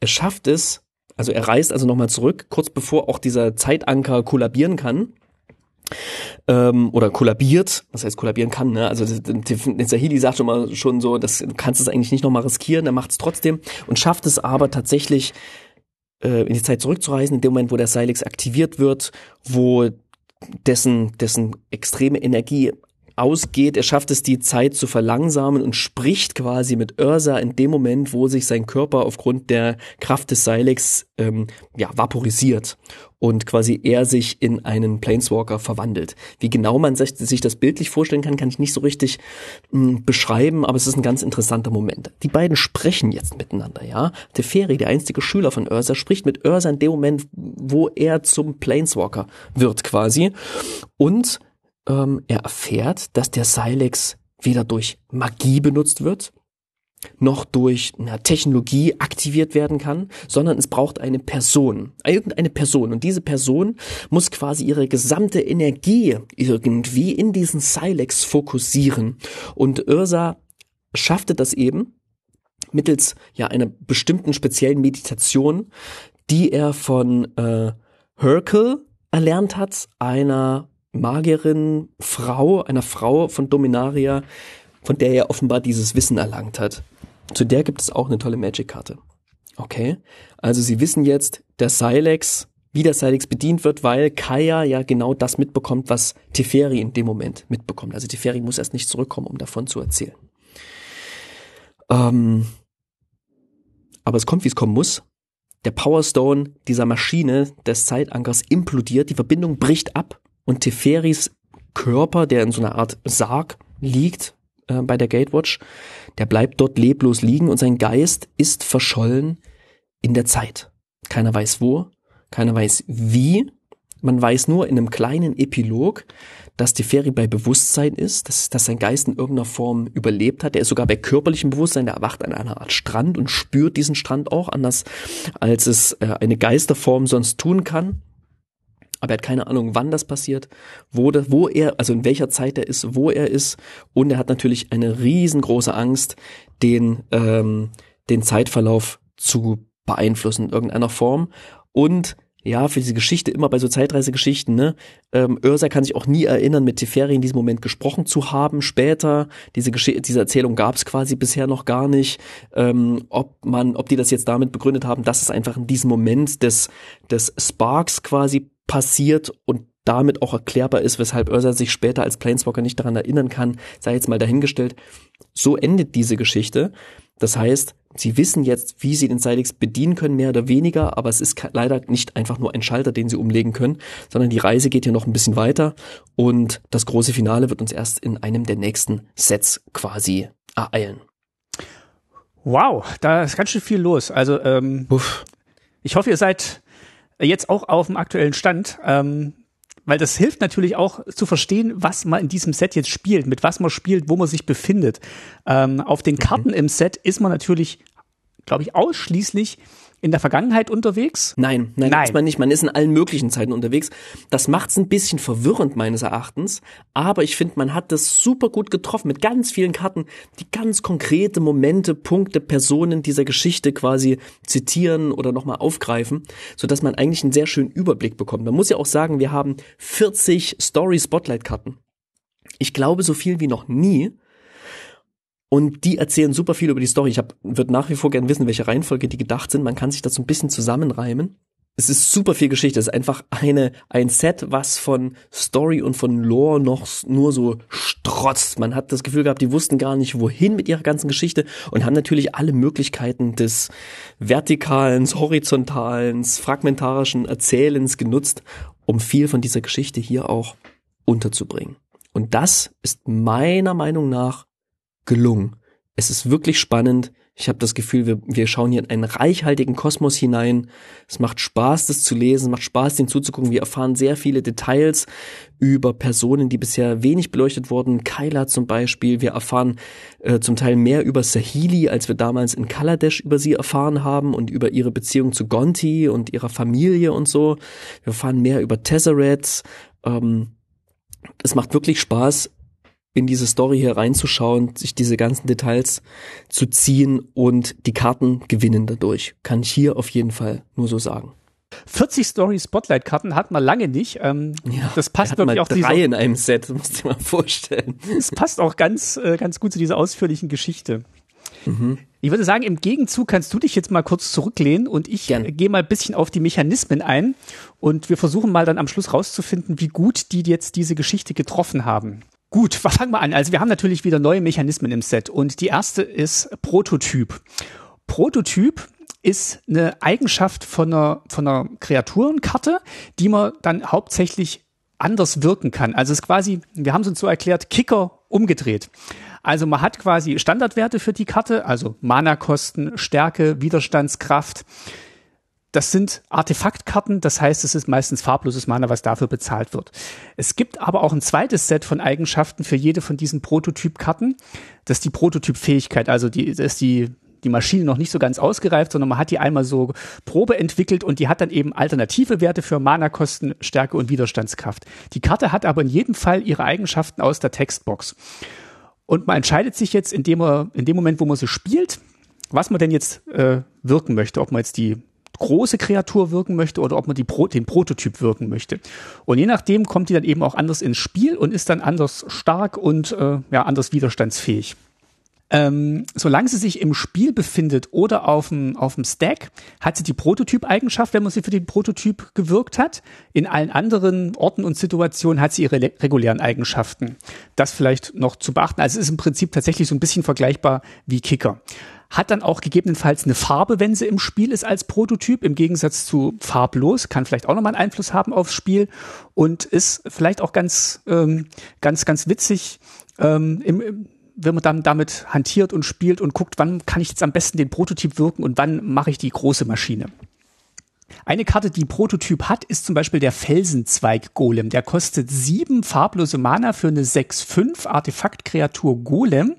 Er schafft es, also er reist also nochmal zurück, kurz bevor auch dieser Zeitanker kollabieren kann. Ähm, oder kollabiert, was heißt kollabieren kann, ne? Also Sahili sagt schon mal schon so, das du kannst es eigentlich nicht nochmal riskieren, er macht es trotzdem und schafft es aber tatsächlich äh, in die Zeit zurückzureisen, in dem Moment, wo der Silex aktiviert wird, wo dessen, dessen extreme Energie ausgeht. Er schafft es, die Zeit zu verlangsamen und spricht quasi mit Ursa in dem Moment, wo sich sein Körper aufgrund der Kraft des Silex ähm, ja, vaporisiert und quasi er sich in einen Planeswalker verwandelt. Wie genau man sich, das bildlich vorstellen kann, kann ich nicht so richtig mh, hm, beschreiben, aber es ist ein ganz interessanter Moment. Die beiden sprechen jetzt miteinander, ja. Teferi, der einstige Schüler von Ursa, spricht mit Ursa in dem Moment, wo er zum Planeswalker wird quasi und ähm, er erfährt, dass der Silex weder durch Magie benutzt wird, noch durch eine Technologie aktiviert werden kann, sondern es braucht eine Person, irgendeine Person. Und diese Person muss quasi ihre gesamte Energie irgendwie in diesen Silex fokussieren. Und Ursa schaffte das eben mittels ja einer bestimmten speziellen Meditation, die er von äh, Herkel erlernt hat, einer Magierin, Frau, einer Frau von Dominaria, von der er offenbar dieses Wissen erlangt hat. Zu der gibt es auch eine tolle Magic-Karte. Okay, also Sie wissen jetzt, der Silex, wie der Silex bedient wird, weil Kaya ja genau das mitbekommt, was Teferi in dem Moment mitbekommt. Also Teferi muss erst nicht zurückkommen, um davon zu erzählen. Ähm, aber es kommt, wie es kommen muss. Der Powerstone dieser Maschine des Zeitankers implodiert, die Verbindung bricht ab und Teferis Körper, der in so einer Art Sarg liegt äh, bei der Gatewatch, der bleibt dort leblos liegen und sein Geist ist verschollen in der Zeit. Keiner weiß wo, keiner weiß wie. Man weiß nur in einem kleinen Epilog, dass Teferi bei Bewusstsein ist, dass, dass sein Geist in irgendeiner Form überlebt hat. Er ist sogar bei körperlichem Bewusstsein, der erwacht an einer Art Strand und spürt diesen Strand auch anders, als es äh, eine Geisterform sonst tun kann aber er hat keine Ahnung, wann das passiert, wo, das, wo er, also in welcher Zeit er ist, wo er ist. Und er hat natürlich eine riesengroße Angst, den, ähm, den Zeitverlauf zu beeinflussen in irgendeiner Form. Und ja, für diese Geschichte, immer bei so Zeitreisegeschichten, ne, ähm, Ursa kann sich auch nie erinnern, mit Teferi in diesem Moment gesprochen zu haben. Später, diese, Gesch diese Erzählung gab es quasi bisher noch gar nicht. Ähm, ob man, ob die das jetzt damit begründet haben, dass es einfach in diesem Moment des, des Sparks quasi passiert und damit auch erklärbar ist, weshalb Ursa sich später als Planeswalker nicht daran erinnern kann, sei jetzt mal dahingestellt. So endet diese Geschichte. Das heißt, sie wissen jetzt, wie sie den Silex bedienen können, mehr oder weniger, aber es ist leider nicht einfach nur ein Schalter, den sie umlegen können, sondern die Reise geht hier noch ein bisschen weiter und das große Finale wird uns erst in einem der nächsten Sets quasi ereilen. Wow, da ist ganz schön viel los. Also ähm, Uff. ich hoffe, ihr seid jetzt auch auf dem aktuellen Stand. Ähm, weil das hilft natürlich auch zu verstehen, was man in diesem Set jetzt spielt, mit was man spielt, wo man sich befindet. Ähm, auf den Karten mhm. im Set ist man natürlich, glaube ich, ausschließlich in der Vergangenheit unterwegs? Nein, nein, nein. ist man nicht. Man ist in allen möglichen Zeiten unterwegs. Das macht es ein bisschen verwirrend meines Erachtens. Aber ich finde, man hat das super gut getroffen mit ganz vielen Karten, die ganz konkrete Momente, Punkte, Personen dieser Geschichte quasi zitieren oder nochmal aufgreifen, so dass man eigentlich einen sehr schönen Überblick bekommt. Man muss ja auch sagen, wir haben 40 Story Spotlight Karten. Ich glaube, so viel wie noch nie. Und die erzählen super viel über die Story. Ich würde nach wie vor gerne wissen, welche Reihenfolge die gedacht sind. Man kann sich das so ein bisschen zusammenreimen. Es ist super viel Geschichte. Es ist einfach eine, ein Set, was von Story und von Lore noch nur so strotzt. Man hat das Gefühl gehabt, die wussten gar nicht, wohin mit ihrer ganzen Geschichte und haben natürlich alle Möglichkeiten des vertikalen, horizontalen, fragmentarischen Erzählens genutzt, um viel von dieser Geschichte hier auch unterzubringen. Und das ist meiner Meinung nach gelungen. Es ist wirklich spannend. Ich habe das Gefühl, wir, wir schauen hier in einen reichhaltigen Kosmos hinein. Es macht Spaß, das zu lesen, es macht Spaß, den zuzugucken. Wir erfahren sehr viele Details über Personen, die bisher wenig beleuchtet wurden. Kyla zum Beispiel. Wir erfahren äh, zum Teil mehr über Sahili, als wir damals in Kaladesh über sie erfahren haben und über ihre Beziehung zu Gonti und ihrer Familie und so. Wir erfahren mehr über Tesseract. Ähm, es macht wirklich Spaß, in diese Story hier reinzuschauen, sich diese ganzen Details zu ziehen und die Karten gewinnen dadurch. Kann ich hier auf jeden Fall nur so sagen. 40 Story Spotlight Karten hat man lange nicht. Ähm, ja, das passt wirklich auch drei dieser, in einem Set, musst du dir mal vorstellen. Es passt auch ganz, äh, ganz gut zu dieser ausführlichen Geschichte. Mhm. Ich würde sagen, im Gegenzug kannst du dich jetzt mal kurz zurücklehnen und ich gehe mal ein bisschen auf die Mechanismen ein und wir versuchen mal dann am Schluss rauszufinden, wie gut die jetzt diese Geschichte getroffen haben. Gut, fangen wir an. Also wir haben natürlich wieder neue Mechanismen im Set und die erste ist Prototyp. Prototyp ist eine Eigenschaft von einer, von einer Kreaturenkarte, die man dann hauptsächlich anders wirken kann. Also es ist quasi, wir haben es uns so erklärt, Kicker umgedreht. Also man hat quasi Standardwerte für die Karte, also Mana-Kosten, Stärke, Widerstandskraft, das sind Artefaktkarten, das heißt, es ist meistens farbloses Mana, was dafür bezahlt wird. Es gibt aber auch ein zweites Set von Eigenschaften für jede von diesen Prototypkarten. Das ist die Prototypfähigkeit, also die, das ist die die Maschine noch nicht so ganz ausgereift, sondern man hat die einmal so Probe entwickelt und die hat dann eben alternative Werte für Mana-Kosten, Stärke und Widerstandskraft. Die Karte hat aber in jedem Fall ihre Eigenschaften aus der Textbox. Und man entscheidet sich jetzt in dem, in dem Moment, wo man sie spielt, was man denn jetzt äh, wirken möchte, ob man jetzt die große Kreatur wirken möchte oder ob man die Pro den Prototyp wirken möchte. Und je nachdem kommt die dann eben auch anders ins Spiel und ist dann anders stark und äh, ja, anders widerstandsfähig. Ähm, solange sie sich im Spiel befindet oder auf dem, auf dem Stack, hat sie die Prototyp-Eigenschaft, wenn man sie für den Prototyp gewirkt hat. In allen anderen Orten und Situationen hat sie ihre regulären Eigenschaften. Das vielleicht noch zu beachten. Also es ist im Prinzip tatsächlich so ein bisschen vergleichbar wie Kicker hat dann auch gegebenenfalls eine Farbe, wenn sie im Spiel ist als Prototyp, im Gegensatz zu farblos, kann vielleicht auch nochmal einen Einfluss haben aufs Spiel und ist vielleicht auch ganz, ähm, ganz, ganz witzig, ähm, im, wenn man dann damit hantiert und spielt und guckt, wann kann ich jetzt am besten den Prototyp wirken und wann mache ich die große Maschine. Eine Karte, die Prototyp hat, ist zum Beispiel der Felsenzweig-Golem. Der kostet sieben farblose Mana für eine 6-5 Artefakt-Kreatur Golem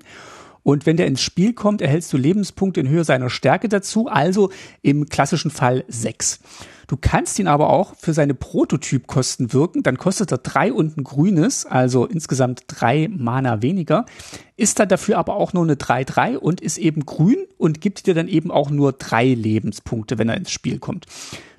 und wenn der ins Spiel kommt, erhältst du Lebenspunkte in Höhe seiner Stärke dazu, also im klassischen Fall sechs. Du kannst ihn aber auch für seine Prototypkosten wirken, dann kostet er drei und ein grünes, also insgesamt drei Mana weniger, ist dann dafür aber auch nur eine 3-3 und ist eben grün und gibt dir dann eben auch nur drei Lebenspunkte, wenn er ins Spiel kommt.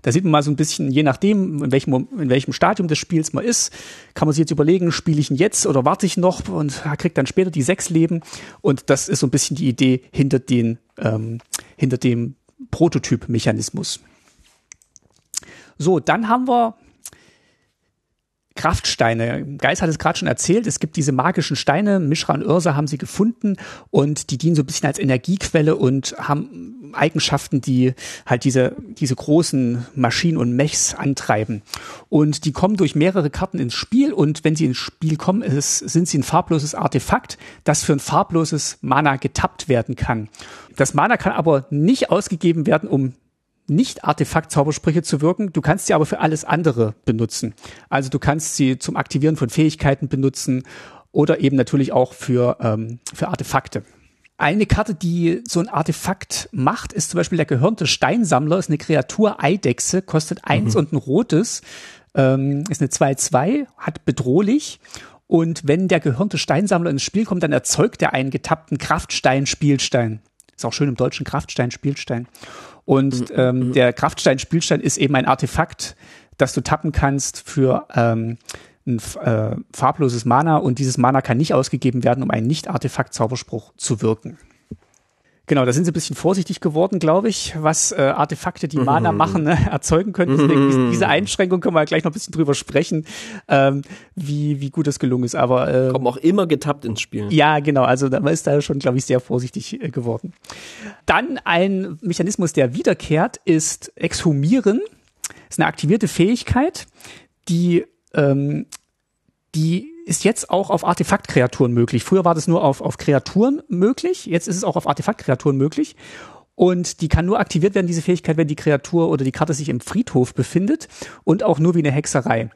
Da sieht man mal so ein bisschen, je nachdem, in welchem, in welchem Stadium des Spiels man ist, kann man sich jetzt überlegen, spiele ich ihn jetzt oder warte ich noch und kriegt dann später die sechs Leben. Und das ist so ein bisschen die Idee hinter, den, ähm, hinter dem Prototyp-Mechanismus. So, dann haben wir Kraftsteine. Geist hat es gerade schon erzählt, es gibt diese magischen Steine, Mishra und Ursa haben sie gefunden und die dienen so ein bisschen als Energiequelle und haben Eigenschaften, die halt diese, diese großen Maschinen und Mechs antreiben. Und die kommen durch mehrere Karten ins Spiel und wenn sie ins Spiel kommen, ist, sind sie ein farbloses Artefakt, das für ein farbloses Mana getappt werden kann. Das Mana kann aber nicht ausgegeben werden, um nicht Artefakt-Zaubersprüche zu wirken. Du kannst sie aber für alles andere benutzen. Also du kannst sie zum Aktivieren von Fähigkeiten benutzen oder eben natürlich auch für, ähm, für Artefakte. Eine Karte, die so ein Artefakt macht, ist zum Beispiel der gehörnte Steinsammler, ist eine Kreatur Eidechse, kostet eins mhm. und ein rotes, ähm, ist eine 2-2, hat bedrohlich. Und wenn der gehörnte Steinsammler ins Spiel kommt, dann erzeugt er einen getappten Kraftstein-Spielstein. Ist auch schön im deutschen Kraftstein-Spielstein. Und mhm, ähm, mhm. der Kraftstein-Spielstein ist eben ein Artefakt, das du tappen kannst für ähm, ein äh, farbloses Mana und dieses Mana kann nicht ausgegeben werden, um einen Nicht-Artefakt-Zauberspruch zu wirken. Genau, da sind sie ein bisschen vorsichtig geworden, glaube ich, was äh, Artefakte, die Mana mhm. machen, ne, erzeugen können. Deswegen diese, diese Einschränkung können wir gleich noch ein bisschen drüber sprechen, ähm, wie, wie gut das gelungen ist. Aber äh, kommen auch immer getappt ins Spiel. Ja, genau. Also da ist da schon, glaube ich, sehr vorsichtig äh, geworden. Dann ein Mechanismus, der wiederkehrt, ist Exhumieren. Das ist eine aktivierte Fähigkeit, die ähm, die ist jetzt auch auf Artefaktkreaturen möglich. Früher war das nur auf, auf Kreaturen möglich, jetzt ist es auch auf Artefaktkreaturen möglich. Und die kann nur aktiviert werden, diese Fähigkeit, wenn die Kreatur oder die Karte sich im Friedhof befindet und auch nur wie eine Hexerei.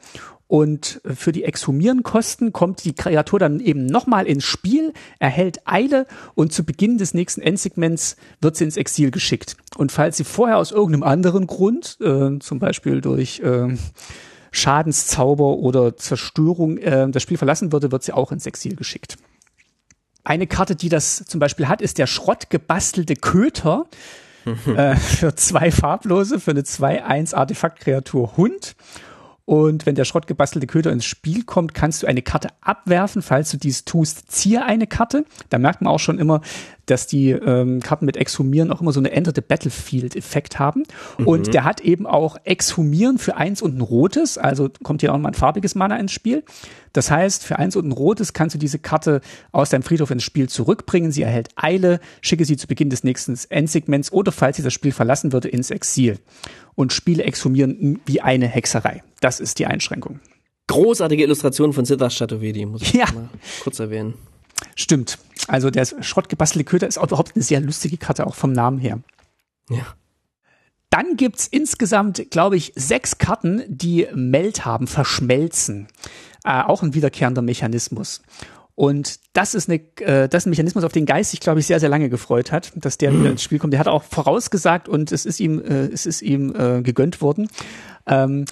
Und für die Exhumieren-Kosten kommt die Kreatur dann eben nochmal ins Spiel, erhält Eile und zu Beginn des nächsten Endsegments wird sie ins Exil geschickt. Und falls sie vorher aus irgendeinem anderen Grund, äh, zum Beispiel durch äh, Schadenszauber oder Zerstörung äh, das Spiel verlassen würde, wird sie auch ins Exil geschickt. Eine Karte, die das zum Beispiel hat, ist der schrottgebastelte Köter. äh, für zwei farblose, für eine 2-1 Artefaktkreatur Hund. Und wenn der schrottgebastelte Köder ins Spiel kommt, kannst du eine Karte abwerfen. Falls du dies tust, ziehe eine Karte. Da merkt man auch schon immer, dass die ähm, Karten mit Exhumieren auch immer so eine Enter the Battlefield-Effekt haben. Mhm. Und der hat eben auch Exhumieren für eins und ein rotes. Also kommt hier auch mal ein farbiges Mana ins Spiel. Das heißt, für eins und ein rotes kannst du diese Karte aus deinem Friedhof ins Spiel zurückbringen. Sie erhält Eile, schicke sie zu Beginn des nächsten Endsegments oder falls sie das Spiel verlassen würde, ins Exil und Spiele exhumieren wie eine Hexerei. Das ist die Einschränkung. Großartige Illustration von Siddharth Chaturvedi, muss ich ja. mal kurz erwähnen. Stimmt. Also der schrottgebastelte Köter ist auch überhaupt eine sehr lustige Karte, auch vom Namen her. Ja. Dann gibt's insgesamt, glaube ich, sechs Karten, die Meld haben, verschmelzen. Äh, auch ein wiederkehrender Mechanismus. Und das ist, eine, äh, das ist ein Mechanismus, auf den Geist sich, glaube ich, sehr, sehr lange gefreut hat, dass der wieder ins Spiel kommt. Der hat auch vorausgesagt und es ist ihm, äh, es ist ihm äh, gegönnt worden. Ähm,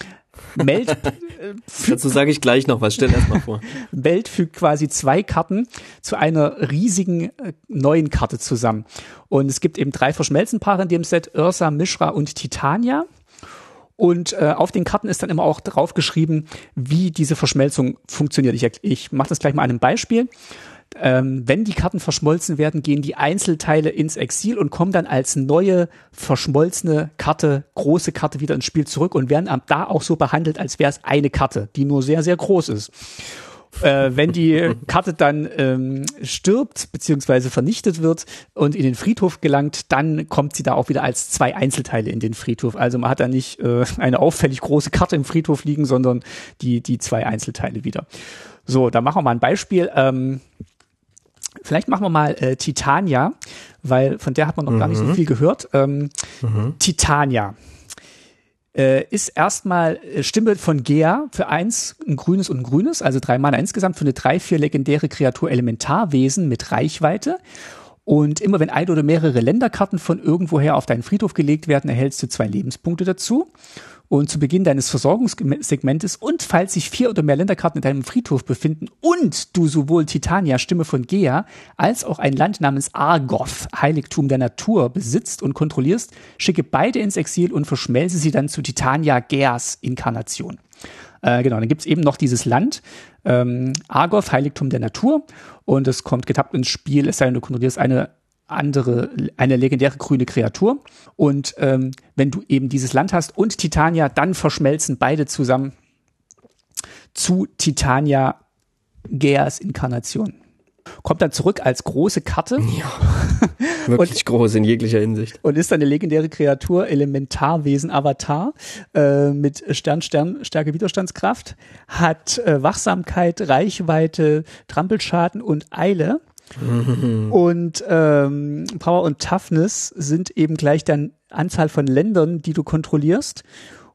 Meld. Dazu sage ich gleich noch was. Stell erst mal vor. Meld fügt quasi zwei Karten zu einer riesigen äh, neuen Karte zusammen. Und es gibt eben drei Verschmelzenpaare in dem Set: Ursa, Mishra und Titania. Und äh, auf den Karten ist dann immer auch drauf geschrieben, wie diese Verschmelzung funktioniert. Ich, ich mache das gleich mal einem Beispiel. Ähm, wenn die Karten verschmolzen werden, gehen die Einzelteile ins Exil und kommen dann als neue verschmolzene Karte, große Karte wieder ins Spiel zurück und werden da auch so behandelt, als wäre es eine Karte, die nur sehr, sehr groß ist äh, wenn die Karte dann ähm, stirbt beziehungsweise vernichtet wird und in den Friedhof gelangt, dann kommt sie da auch wieder als zwei Einzelteile in den Friedhof. Also man hat da nicht äh, eine auffällig große Karte im Friedhof liegen, sondern die, die zwei Einzelteile wieder. So, da machen wir mal ein Beispiel. Ähm, vielleicht machen wir mal äh, Titania, weil von der hat man noch mhm. gar nicht so mhm. viel gehört. Ähm, mhm. Titania äh, ist erstmal äh, Stimme von Gea für eins, ein grünes und ein grünes, also drei Mana insgesamt für eine drei, vier legendäre Kreatur Elementarwesen mit Reichweite. Und immer wenn ein oder mehrere Länderkarten von irgendwoher auf deinen Friedhof gelegt werden, erhältst du zwei Lebenspunkte dazu und zu Beginn deines Versorgungssegmentes und falls sich vier oder mehr Länderkarten in deinem Friedhof befinden und du sowohl Titania, Stimme von Gea, als auch ein Land namens Argoth, Heiligtum der Natur, besitzt und kontrollierst, schicke beide ins Exil und verschmelze sie dann zu Titania Geas Inkarnation. Äh, genau, dann gibt's eben noch dieses Land, ähm, Argoth, Heiligtum der Natur, und es kommt getappt ins Spiel, es sei denn, du kontrollierst eine andere, eine legendäre grüne Kreatur. Und ähm, wenn du eben dieses Land hast und Titania, dann verschmelzen beide zusammen zu Titania Geas Inkarnation. Kommt dann zurück als große Karte. Ja. Wirklich und, groß in jeglicher Hinsicht. Und ist eine legendäre Kreatur, Elementarwesen, Avatar, äh, mit Stern, Stern, Stärke, Widerstandskraft, hat äh, Wachsamkeit, Reichweite, Trampelschaden und Eile. Mhm. Und ähm, Power und Toughness sind eben gleich dann Anzahl von Ländern, die du kontrollierst.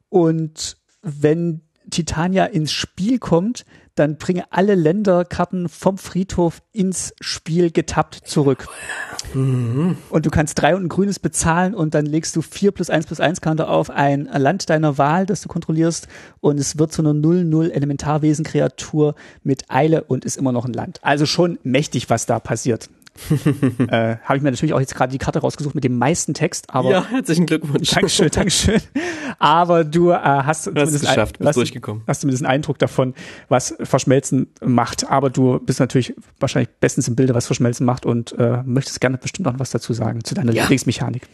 Und wenn Titania ins Spiel kommt, dann bringe alle Länderkarten vom Friedhof ins Spiel getappt zurück. Mhm. Und du kannst drei und ein grünes bezahlen und dann legst du vier plus eins plus eins Karte auf ein Land deiner Wahl, das du kontrollierst und es wird zu einer 0-0 Elementarwesen-Kreatur mit Eile und ist immer noch ein Land. Also schon mächtig, was da passiert. äh, Habe ich mir natürlich auch jetzt gerade die Karte rausgesucht mit dem meisten Text. Aber ja, herzlichen Glückwunsch. Dankeschön, Dankeschön. Aber du äh, hast, hast es geschafft, bist hast, durchgekommen. Hast zumindest einen Eindruck davon, was Verschmelzen macht. Aber du bist natürlich wahrscheinlich bestens im Bilde, was Verschmelzen macht und äh, möchtest gerne bestimmt noch was dazu sagen zu deiner ja. Lieblingsmechanik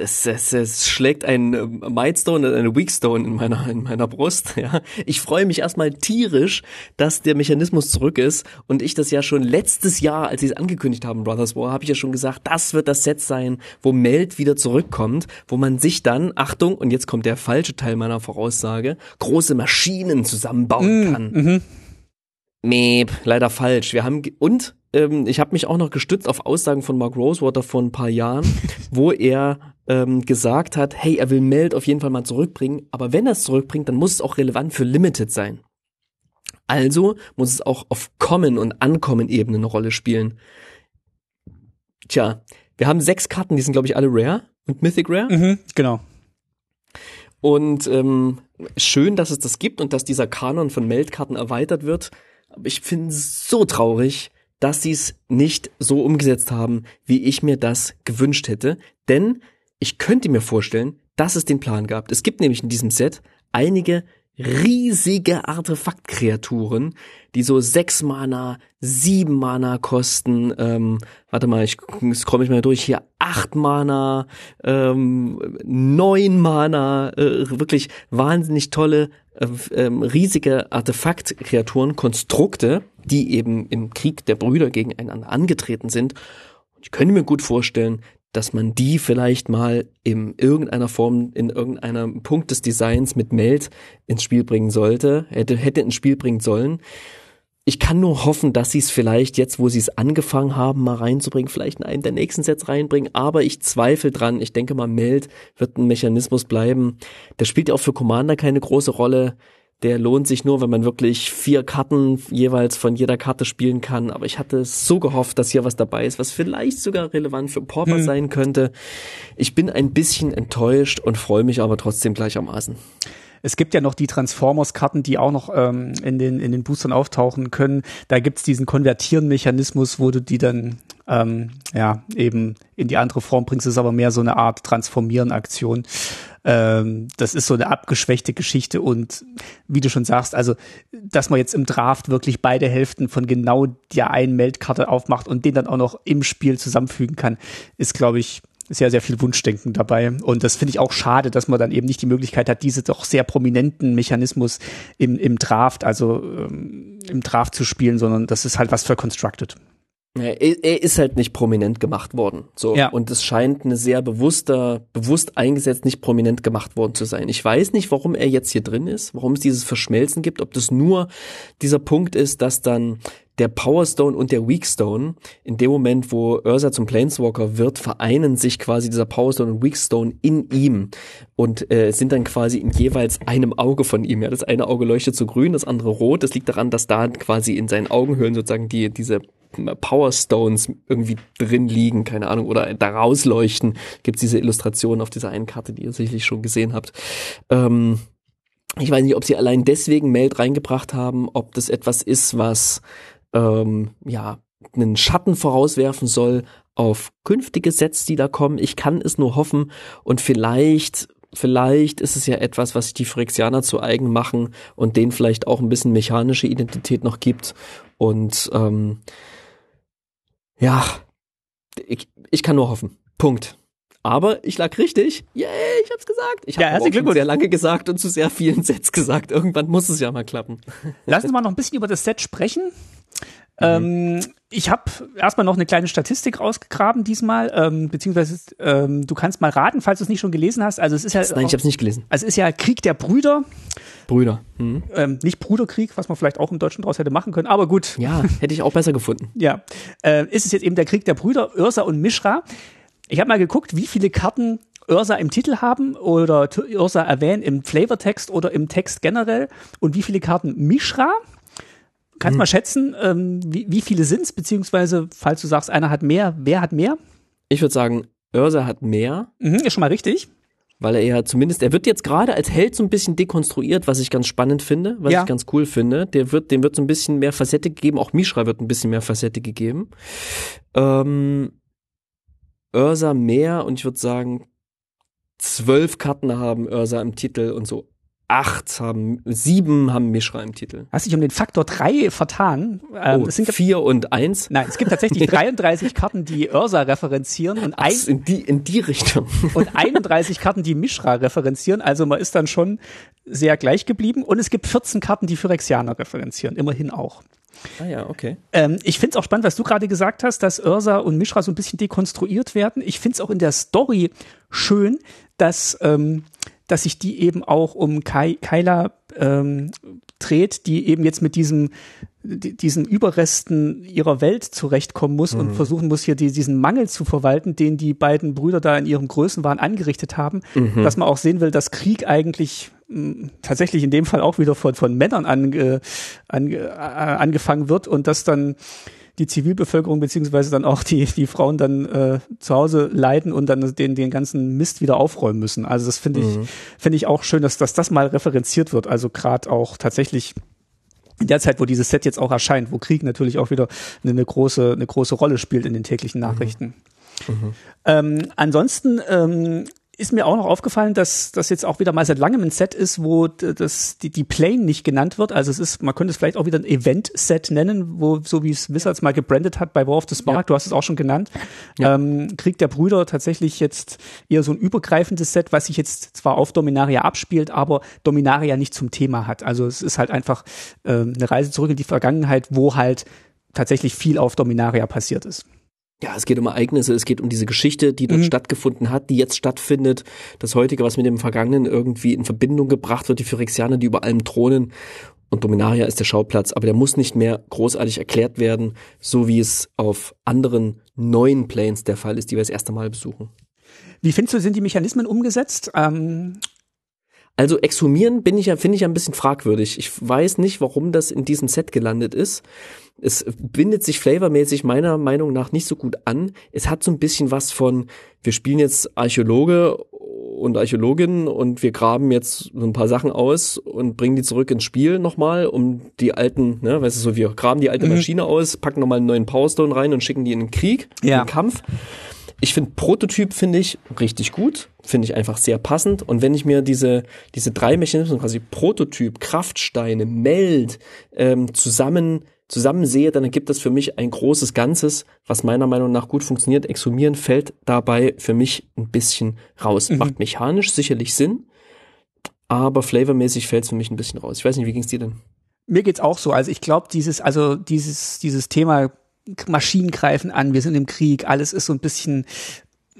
es, es, es schlägt ein äh, Milestone eine Weakstone in meiner, in meiner Brust. Ja. Ich freue mich erstmal tierisch, dass der Mechanismus zurück ist und ich das ja schon letztes Jahr, als sie es angekündigt haben, Brothers War, habe ich ja schon gesagt, das wird das Set sein, wo Meld wieder zurückkommt, wo man sich dann, Achtung, und jetzt kommt der falsche Teil meiner Voraussage, große Maschinen zusammenbauen mm, kann. Mhm. Meep, leider falsch. Wir haben und ähm, ich habe mich auch noch gestützt auf Aussagen von Mark Rosewater vor ein paar Jahren, wo er ähm, gesagt hat, hey, er will Meld auf jeden Fall mal zurückbringen, aber wenn er es zurückbringt, dann muss es auch relevant für Limited sein. Also muss es auch auf Common und Ankommen-Ebene eine Rolle spielen. Tja, wir haben sechs Karten, die sind glaube ich alle Rare und Mythic Rare. Mhm, genau. Und ähm, schön, dass es das gibt und dass dieser Kanon von Meldkarten erweitert wird. Aber ich finde es so traurig, dass sie es nicht so umgesetzt haben, wie ich mir das gewünscht hätte. Denn ich könnte mir vorstellen, dass es den Plan gab. Es gibt nämlich in diesem Set einige riesige Artefaktkreaturen, die so sechs Mana, sieben Mana kosten. Ähm, warte mal, ich scroll mich mal durch hier. Acht Mana, ähm, neun Mana, äh, wirklich wahnsinnig tolle, äh, äh, riesige Artefaktkreaturen, Konstrukte, die eben im Krieg der Brüder gegeneinander angetreten sind. Ich könnte mir gut vorstellen, dass man die vielleicht mal in irgendeiner Form, in irgendeinem Punkt des Designs mit Meld ins Spiel bringen sollte, hätte, hätte ins Spiel bringen sollen. Ich kann nur hoffen, dass sie es vielleicht jetzt, wo sie es angefangen haben, mal reinzubringen, vielleicht in einen der nächsten Sets reinbringen, aber ich zweifle dran. Ich denke mal, Meld wird ein Mechanismus bleiben. Der spielt ja auch für Commander keine große Rolle der lohnt sich nur, wenn man wirklich vier Karten jeweils von jeder Karte spielen kann. Aber ich hatte so gehofft, dass hier was dabei ist, was vielleicht sogar relevant für Pauper hm. sein könnte. Ich bin ein bisschen enttäuscht und freue mich aber trotzdem gleichermaßen. Es gibt ja noch die Transformers-Karten, die auch noch ähm, in, den, in den Boostern auftauchen können. Da gibt's diesen Konvertieren-Mechanismus, wo du die dann ähm, ja eben in die andere Form bringst. Ist aber mehr so eine Art Transformieren-Aktion. Ähm, das ist so eine abgeschwächte Geschichte und wie du schon sagst, also dass man jetzt im Draft wirklich beide Hälften von genau der einen Meldkarte aufmacht und den dann auch noch im Spiel zusammenfügen kann, ist glaube ich sehr, sehr viel Wunschdenken dabei. Und das finde ich auch schade, dass man dann eben nicht die Möglichkeit hat, diese doch sehr prominenten Mechanismus im, im Draft, also ähm, im Draft zu spielen, sondern das ist halt was für Constructed. Er ist halt nicht prominent gemacht worden. So. Ja. Und es scheint eine sehr bewusster, bewusst eingesetzt, nicht prominent gemacht worden zu sein. Ich weiß nicht, warum er jetzt hier drin ist, warum es dieses Verschmelzen gibt, ob das nur dieser Punkt ist, dass dann der Power Stone und der Weak Stone, in dem Moment, wo Ursa zum Planeswalker wird, vereinen sich quasi dieser Power Stone und Weak Stone in ihm und äh, sind dann quasi in jeweils einem Auge von ihm. Ja, das eine Auge leuchtet so grün, das andere rot. Das liegt daran, dass da quasi in seinen Augenhöhlen sozusagen die diese Power Stones irgendwie drin liegen, keine Ahnung, oder da rausleuchten. Gibt diese Illustration auf dieser einen Karte, die ihr sicherlich schon gesehen habt. Ähm, ich weiß nicht, ob sie allein deswegen Meld reingebracht haben, ob das etwas ist, was ähm, ja einen Schatten vorauswerfen soll auf künftige Sets, die da kommen. Ich kann es nur hoffen und vielleicht vielleicht ist es ja etwas, was sich die Phyrexianer zu eigen machen und denen vielleicht auch ein bisschen mechanische Identität noch gibt. Und ähm, ja, ich, ich kann nur hoffen. Punkt. Aber ich lag richtig. Yay, ich hab's gesagt. Ich Ja, habe auch schon sehr lange gesagt und zu sehr vielen Sets gesagt. Irgendwann muss es ja mal klappen. Lass uns mal noch ein bisschen über das Set sprechen. Ähm, ich habe erstmal noch eine kleine Statistik rausgegraben diesmal, ähm, beziehungsweise ähm, du kannst mal raten, falls du es nicht schon gelesen hast. Also es ist ja, Nein, ich hab's nicht gelesen. also es ist ja Krieg der Brüder, Brüder. Mhm. ähm, nicht Bruderkrieg, was man vielleicht auch im Deutschen draus hätte machen können, aber gut. Ja, hätte ich auch besser gefunden. Ja, äh, ist es jetzt eben der Krieg der Brüder, Ursa und Mishra. Ich habe mal geguckt, wie viele Karten Ursa im Titel haben oder Ursa erwähnen im Flavortext oder im Text generell und wie viele Karten Mishra. Kannst mal schätzen, ähm, wie, wie viele sind's, beziehungsweise, falls du sagst, einer hat mehr, wer hat mehr? Ich würde sagen, Ursa hat mehr, Mhm, ist schon mal richtig. weil er ja zumindest, er wird jetzt gerade als Held so ein bisschen dekonstruiert, was ich ganz spannend finde, was Ja. ich ganz cool finde. Der wird, dem wird so ein bisschen mehr Facette gegeben, auch Mishra wird ein bisschen mehr Facette gegeben. Ähm, Ursa mehr und ich würde sagen, zwölf Karten haben Ursa im Titel und so acht haben, sieben haben Mishra im Titel. Hast dich um den Faktor drei vertan. Ähm, oh, es sind, vier und eins. nein, es gibt tatsächlich 33 Karten, die Ursa referenzieren und ein, Ach, in die, in die Richtung. und 31 Karten, die Mishra referenzieren. Also man ist dann schon sehr gleich geblieben. Und es gibt 14 Karten, die Phyrexianer referenzieren. Immerhin auch. ah ja, okay. Ähm, ich finde es auch spannend, was du gerade gesagt hast, dass Ursa und Mishra so ein bisschen dekonstruiert werden. Ich finde es auch in der Story schön, dass, ähm, dass sich die eben auch um Kai, Kyla ähm, dreht, die eben jetzt mit diesem die- diesen Überresten ihrer Welt zurechtkommen muss und versuchen muss, hier die, diesen Mangel zu verwalten, den die beiden Brüder da in ihrem Größenwahn angerichtet haben, dass man auch sehen will, dass Krieg eigentlich mh, tatsächlich in dem Fall auch wieder von, von Männern ange, ange, angefangen wird und dass dann die Zivilbevölkerung beziehungsweise dann auch die, die Frauen dann äh, zu Hause leiden und dann den, den ganzen Mist wieder aufräumen müssen. Also das finde ich, finde ich auch schön, dass, dass das mal referenziert wird. Also gerade auch tatsächlich in der Zeit, wo dieses Set jetzt auch erscheint, wo Krieg natürlich auch wieder eine, eine große, eine große Rolle spielt in den täglichen Nachrichten. Ähm, ansonsten ähm, ist mir auch noch aufgefallen, dass das jetzt auch wieder mal seit langem ein Set ist, wo das, die, die Plane nicht genannt wird. Also es ist, man könnte es vielleicht auch wieder ein Event-Set nennen, wo, so wie es Wizards mal gebrandet hat bei War of the Spark, Ja. du hast es auch schon genannt. Ja. Ähm, Krieg der Brüder tatsächlich jetzt eher so ein übergreifendes Set, was sich jetzt zwar auf Dominaria abspielt, aber Dominaria nicht zum Thema hat. Also es ist halt einfach ähm, eine Reise zurück in die Vergangenheit, wo halt tatsächlich viel auf Dominaria passiert ist. Ja, es geht um Ereignisse, es geht um diese Geschichte, die dort Mhm. stattgefunden hat, die jetzt stattfindet. Das heutige, was mit dem Vergangenen irgendwie in Verbindung gebracht wird, die Phyrexianer, die über allem thronen. Und Dominaria ist der Schauplatz, aber der muss nicht mehr großartig erklärt werden, so wie es auf anderen neuen Planes der Fall ist, die wir das erste Mal besuchen. Wie findest du, sind die Mechanismen umgesetzt? Ähm, Also exhumieren bin ich ja, finde ich ja ein bisschen fragwürdig. Ich weiß nicht, warum das in diesem Set gelandet ist. Es bindet sich flavormäßig meiner Meinung nach nicht so gut an. Es hat so ein bisschen was von, wir spielen jetzt Archäologe und Archäologin und wir graben jetzt so ein paar Sachen aus und bringen die zurück ins Spiel nochmal, um die alten, ne, weißt du, so wir graben die alte Mhm. Maschine aus, packen nochmal einen neuen Powerstone rein und schicken die in den Krieg, Ja. in den Kampf. Ich finde Prototyp finde ich richtig gut, finde ich einfach sehr passend. Und wenn ich mir diese diese drei Mechanismen quasi Prototyp, Kraftsteine, Meld ähm, zusammen zusammen sehe, dann ergibt das für mich ein großes Ganzes, was meiner Meinung nach gut funktioniert. Exhumieren fällt dabei für mich ein bisschen raus. Macht mechanisch sicherlich Sinn, aber flavormäßig fällt es für mich ein bisschen raus. Ich weiß nicht, wie ging's dir denn? mir geht's auch so. Also ich glaube, dieses, also dieses, dieses Thema Maschinen greifen an, wir sind im Krieg, alles ist so ein bisschen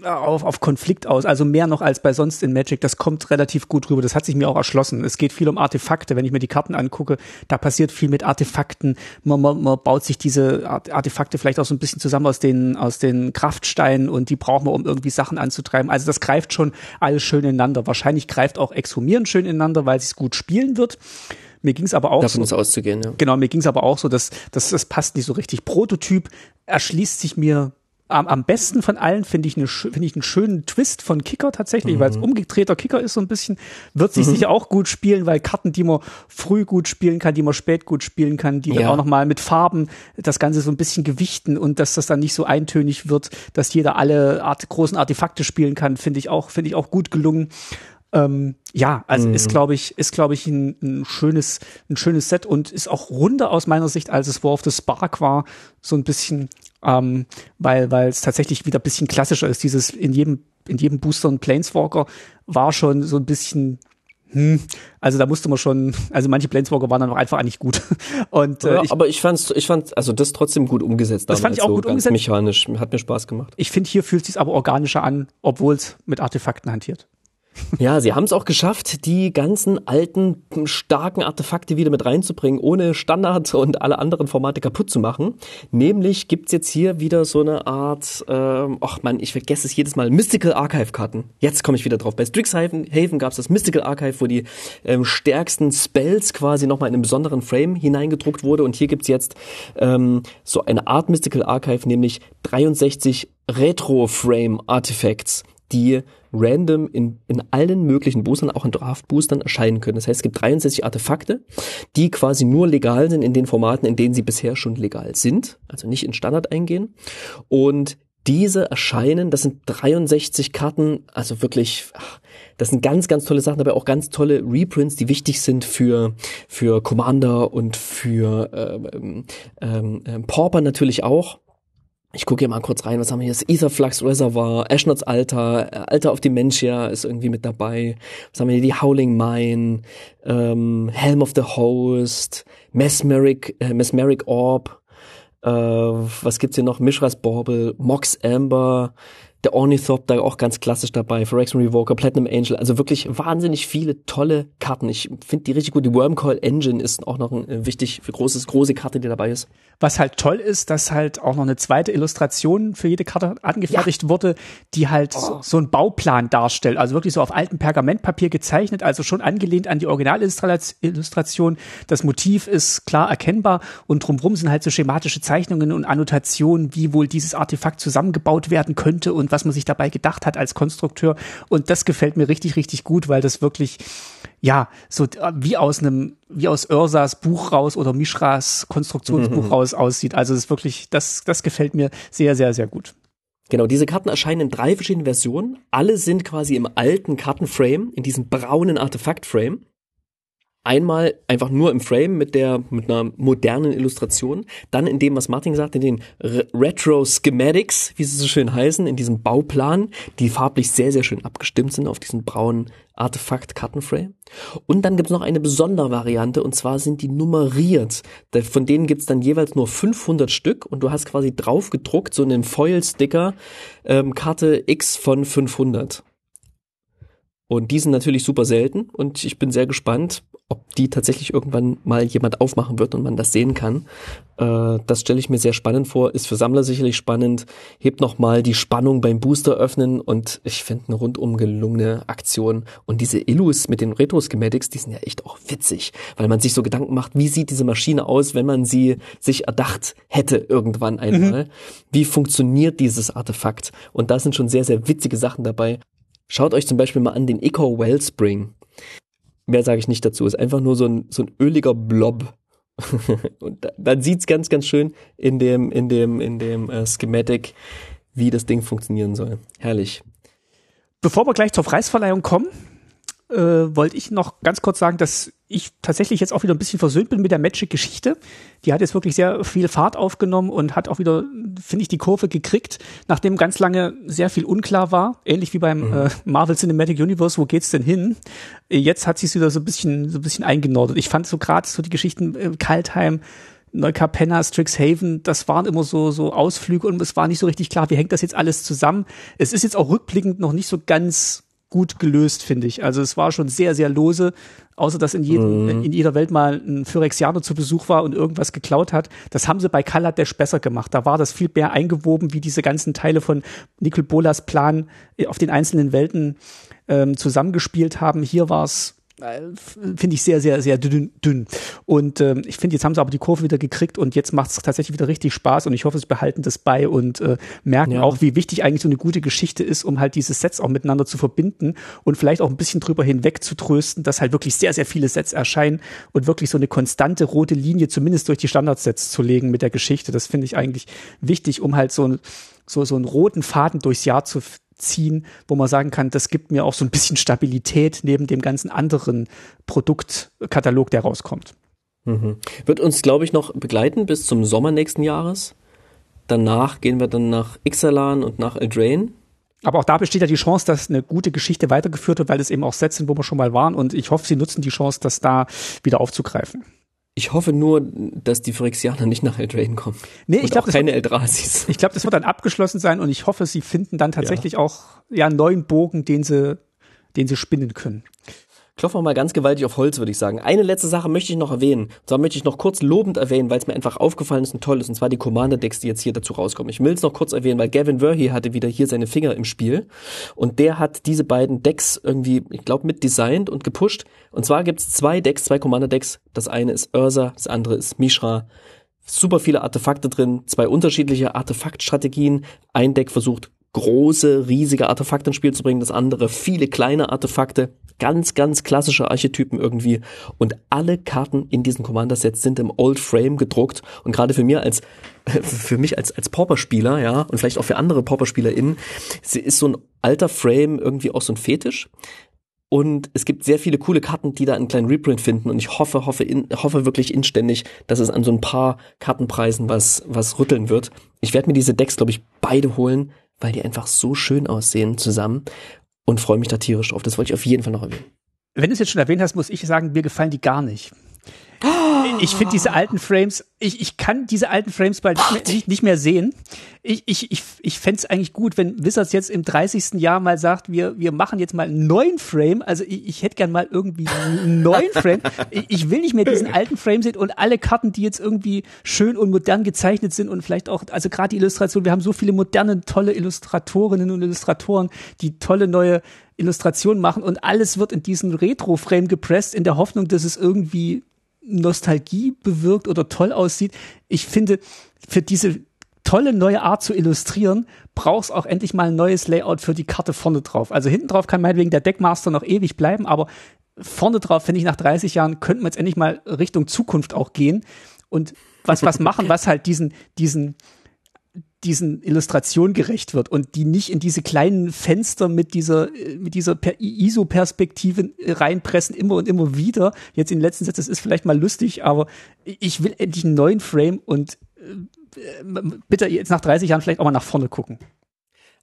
auf, auf Konflikt aus, also mehr noch als bei sonst in Magic, das kommt relativ gut rüber, das hat sich mir auch erschlossen. Es geht viel um Artefakte, wenn ich mir die Karten angucke, da passiert viel mit Artefakten, man, man, man baut sich diese Art- Artefakte vielleicht auch so ein bisschen zusammen aus den, aus den Kraftsteinen und die brauchen wir, um irgendwie Sachen anzutreiben. Also das greift schon alles schön ineinander. Wahrscheinlich greift auch Exhumieren schön ineinander, weil es gut spielen wird. Mir ging's aber auch Davon so. auszugehen, ja. Genau, mir ging's aber auch so, dass, dass das passt nicht so richtig. Prototyp erschließt sich mir am, am besten von allen, finde ich, eine, finde ich einen schönen Twist von Kicker tatsächlich, weil es umgedrehter Kicker ist so ein bisschen, wird sich sicher auch gut spielen, weil Karten, die man früh gut spielen kann, die man spät gut spielen kann, die dann Ja. auch nochmal mit Farben das Ganze so ein bisschen gewichten und dass das dann nicht so eintönig wird, dass jeder alle Art, großen Artefakte spielen kann, finde ich auch, finde ich auch gut gelungen. Ähm, ja, also ist glaube ich, ist glaube ich ein, ein schönes, ein schönes Set und ist auch runder aus meiner Sicht, als es War of the Spark war, so ein bisschen, ähm, weil weil es tatsächlich wieder ein bisschen klassischer ist. Dieses in jedem in jedem Booster ein Planeswalker, war schon so ein bisschen hm, also da musste man schon, also manche Planeswalker waren dann auch einfach nicht gut. Und, äh, ja, ich, aber ich fand's, ich fand, also das trotzdem gut umgesetzt. Das fand ich auch so gut umgesetzt. Mechanisch, hat mir Spaß gemacht. Ich finde, hier fühlt es sich aber organischer an, obwohl es mit Artefakten hantiert. Ja, sie haben es auch geschafft, die ganzen alten, starken Artefakte wieder mit reinzubringen, ohne Standard und alle anderen Formate kaputt zu machen. Nämlich gibt's jetzt hier wieder so eine Art, ähm, ach man, ich vergesse es jedes Mal, Mystical Archive-Karten. Jetzt komme ich wieder drauf. Bei Strixhaven gab's das Mystical Archive, wo die ähm, stärksten Spells quasi nochmal in einen besonderen Frame hineingedruckt wurde. Und hier gibt's jetzt ähm, so eine Art Mystical Archive, nämlich 63 Retro-Frame-Artifacts, die random in, in allen möglichen Boostern, auch in Draft-Boostern erscheinen können. Das heißt, es gibt 63 Artefakte, die quasi nur legal sind in den Formaten, in denen sie bisher schon legal sind, also nicht in Standard eingehen. Und diese erscheinen, das sind 63 Karten, also wirklich, ach, das sind ganz, ganz tolle Sachen, aber auch ganz tolle Reprints, die wichtig sind für, für Commander und für ähm, ähm, ähm, Pauper natürlich auch. Ich gucke hier mal kurz rein, was haben wir hier? Das Etherflux Reservoir, Ashnots Alter, äh, Alter of Dementia ist irgendwie mit dabei. Was haben wir hier? Die Howling Mine, ähm, Helm of the Host, Mesmeric, äh, Mesmeric Orb, äh, was gibt's hier noch? Mishras Bauble, Mox Amber, der Ornithopter auch ganz klassisch dabei, Phyrexian Revoker, Platinum Angel, also wirklich wahnsinnig viele tolle Karten. Ich finde die richtig gut. Die Wormcoil Engine ist auch noch ein äh, wichtig, für großes, große Karte, die dabei ist. Was halt toll ist, dass halt auch noch eine zweite Illustration für jede Karte angefertigt ja. wurde, die halt oh. so einen Bauplan darstellt. Also wirklich so auf altem Pergamentpapier gezeichnet, also schon angelehnt an die Originalillustration. Das Motiv ist klar erkennbar und drumherum sind halt so schematische Zeichnungen und Annotationen, wie wohl dieses Artefakt zusammengebaut werden könnte und was man sich dabei gedacht hat als Konstrukteur. Und das gefällt mir richtig, richtig gut, weil das wirklich, ja, so wie aus einem, wie aus Ursas Buch raus oder Mishras Konstruktionsbuch mhm. raus aussieht. Also das ist wirklich, das, das gefällt mir sehr, sehr, sehr gut. Genau, diese Karten erscheinen in drei verschiedenen Versionen. Alle sind quasi im alten Kartenframe, in diesem braunen Artefaktframe einmal einfach nur im Frame mit der mit einer modernen Illustration, dann in dem was Martin sagt, in den Retro Schematics, wie sie so schön heißen, in diesem Bauplan, die farblich sehr sehr schön abgestimmt sind auf diesen braunen Artefakt Kartenframe. Und dann gibt's noch eine besondere Variante und zwar sind die nummeriert. Von denen gibt's dann jeweils nur 500 Stück und du hast quasi drauf gedruckt so einen Foil Sticker ähm, Karte X von 500. Und die sind natürlich super selten und ich bin sehr gespannt, ob die tatsächlich irgendwann mal jemand aufmachen wird und man das sehen kann. Äh, das stelle ich mir sehr spannend vor, ist für Sammler sicherlich spannend, hebt nochmal die Spannung beim Booster öffnen und ich finde eine rundum gelungene Aktion. Und diese Illus mit den Retro-Schematics, die sind ja echt auch witzig, weil man sich so Gedanken macht, wie sieht diese Maschine aus, wenn man sie sich erdacht hätte irgendwann einmal? Mhm. Wie funktioniert dieses Artefakt? Und da sind schon sehr, sehr witzige Sachen dabei. Schaut euch zum Beispiel mal an den Eco Wellspring. Mehr sage ich nicht dazu. Ist einfach nur so ein, so ein öliger Blob. und da, dann sieht's ganz, ganz schön in dem, in dem, in dem äh, Schematic, wie das Ding funktionieren soll. Herrlich. Bevor wir gleich zur Preisverleihung kommen, äh, wollte ich noch ganz kurz sagen, dass ich tatsächlich jetzt auch wieder ein bisschen versöhnt bin mit der Magic-Geschichte. Die hat jetzt wirklich sehr viel Fahrt aufgenommen und hat auch wieder, finde ich, die Kurve gekriegt, nachdem ganz lange sehr viel unklar war. Ähnlich wie beim mhm. äh, Marvel Cinematic Universe, wo geht's denn hin? Jetzt hat sie es wieder so ein bisschen, so ein bisschen eingenordet. Ich fand so gerade so die Geschichten äh, Kaltheim, Neukapenna, Strixhaven, das waren immer so, so Ausflüge und es war nicht so richtig klar, wie hängt das jetzt alles zusammen. Es ist jetzt auch rückblickend noch nicht so ganz gut gelöst, finde ich. Also es war schon sehr, sehr lose, außer dass in, jedem, mhm. in jeder Welt mal ein Phyrexianer zu Besuch war und irgendwas geklaut hat. Das haben sie bei Kaladesh besser gemacht. Da war das viel mehr eingewoben, wie diese ganzen Teile von Nicol Bolas Plan auf den einzelnen Welten ähm, zusammengespielt haben. Hier war es finde ich sehr, sehr, sehr dünn. dünn. Und ähm, ich finde, jetzt haben sie aber die Kurve wieder gekriegt und jetzt macht es tatsächlich wieder richtig Spaß und ich hoffe, sie behalten das bei und äh, merken ja. auch, wie wichtig eigentlich so eine gute Geschichte ist, um halt diese Sets auch miteinander zu verbinden und vielleicht auch ein bisschen drüber hinweg zu trösten, dass halt wirklich sehr, sehr viele Sets erscheinen und wirklich so eine konstante rote Linie zumindest durch die Standardsets zu legen mit der Geschichte. Das finde ich eigentlich wichtig, um halt so, so, so einen roten Faden durchs Jahr zu, ziehen, wo man sagen kann, das gibt mir auch so ein bisschen Stabilität neben dem ganzen anderen Produktkatalog, der rauskommt. Mhm. Wird uns, glaube ich, noch begleiten bis zum Sommer nächsten Jahres. Danach gehen wir dann nach Ixalan und nach Eldraine. Aber auch da besteht ja die Chance, dass eine gute Geschichte weitergeführt wird, weil es eben auch Sets sind, wo wir schon mal waren. Und ich hoffe, sie nutzen die Chance, das da wieder aufzugreifen. Ich hoffe nur, dass die Phyrexianer nicht nach Eldraine kommen. Nee, ich glaube, keine Eldrasis. Ich glaube, das wird dann abgeschlossen sein und ich hoffe, sie finden dann tatsächlich ja. auch ja einen neuen Bogen, den sie, den sie spinnen können. Klopfen wir mal ganz gewaltig auf Holz, würde ich sagen. Eine letzte Sache möchte ich noch erwähnen. Und zwar möchte ich noch kurz lobend erwähnen, weil es mir einfach aufgefallen ist und toll ist. Und zwar die Commander-Decks, die jetzt hier dazu rauskommen. Ich will es noch kurz erwähnen, weil Gavin Verhey hatte wieder hier seine Finger im Spiel. Und der hat diese beiden Decks irgendwie, ich glaube, mit designt und gepusht. Und zwar gibt es zwei Decks, zwei Commander-Decks. Das eine ist Ursa, das andere ist Mishra super viele Artefakte drin, zwei unterschiedliche Artefaktstrategien. Ein Deck versucht große, riesige Artefakte ins Spiel zu bringen, das andere viele kleine Artefakte, ganz, ganz klassische Archetypen irgendwie. Und alle Karten in diesen Commander-Sets sind im Old Frame gedruckt. Und gerade für mir als für mich als, als Pauper-Spieler, ja, und vielleicht auch für andere Pauper-SpielerInnen, ist so ein alter Frame irgendwie auch so ein Fetisch. Und es gibt sehr viele coole Karten, die da einen kleinen Reprint finden. Und ich hoffe, hoffe, in, hoffe wirklich inständig, dass es an so ein paar Kartenpreisen was, was rütteln wird. Ich werde mir diese Decks, glaube ich, beide holen, weil die einfach so schön aussehen zusammen und freue mich da tierisch drauf. Das wollte ich auf jeden Fall noch erwähnen. Wenn du es jetzt schon erwähnt hast, muss ich sagen, mir gefallen die gar nicht. Ich finde diese alten Frames, ich, ich kann diese alten Frames bald nicht mehr, nicht, mehr sehen. Ich, ich, ich, ich fände es eigentlich gut, wenn Wizards jetzt im 30. Jahr mal sagt, wir, wir machen jetzt mal einen neuen Frame. Also ich, ich hätte gern mal irgendwie einen neuen Frame. Ich, ich will nicht mehr diesen alten Frame sehen und alle Karten, die jetzt irgendwie schön und modern gezeichnet sind und vielleicht auch, also gerade die Illustration, wir haben so viele moderne, tolle Illustratorinnen und Illustratoren, die tolle neue Illustrationen machen und alles wird in diesen Retro-Frame gepresst in der Hoffnung, dass es irgendwie Nostalgie bewirkt oder toll aussieht. Ich finde, für diese tolle neue Art zu illustrieren, brauchst auch endlich mal ein neues Layout für die Karte vorne drauf. Also hinten drauf kann meinetwegen der Deckmaster noch ewig bleiben, aber vorne drauf, finde ich, nach 30 Jahren könnten wir jetzt endlich mal Richtung Zukunft auch gehen und was, was machen, was halt diesen, diesen, diesen Illustrationen gerecht wird und die nicht in diese kleinen Fenster mit dieser, mit dieser ISO-Perspektive reinpressen, immer und immer wieder. Jetzt in den letzten Sätzen, das ist vielleicht mal lustig, aber ich will endlich einen neuen Frame und äh, bitte jetzt nach 30 Jahren vielleicht auch mal nach vorne gucken.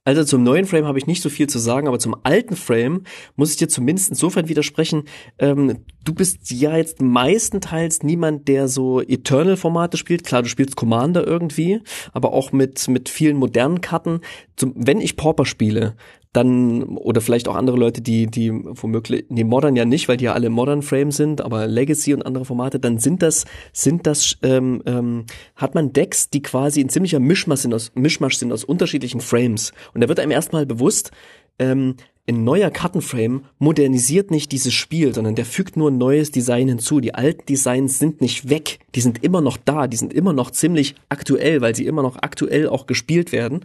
Also zum neuen Frame habe ich nicht so viel zu sagen, aber zum alten Frame muss ich dir zumindest insofern widersprechen. Ähm, du bist ja jetzt meistenteils niemand, der so Eternal-Formate spielt. Klar, du spielst Commander irgendwie, aber auch mit, mit vielen modernen Karten. Zum, wenn ich Pauper spiele, dann oder vielleicht auch andere Leute, die die womöglich nee Modern ja nicht, weil die ja alle Modern Frame sind, aber Legacy und andere Formate, dann sind das sind das ähm, ähm, hat man Decks, die quasi ein ziemlicher Mischmasch sind aus Mischmasch sind aus unterschiedlichen Frames. Und da wird einem erstmal bewusst, ähm, ein neuer Kartenframe modernisiert nicht dieses Spiel, sondern der fügt nur ein neues Design hinzu. Die alten Designs sind nicht weg, die sind immer noch da, die sind immer noch ziemlich aktuell, weil sie immer noch aktuell auch gespielt werden.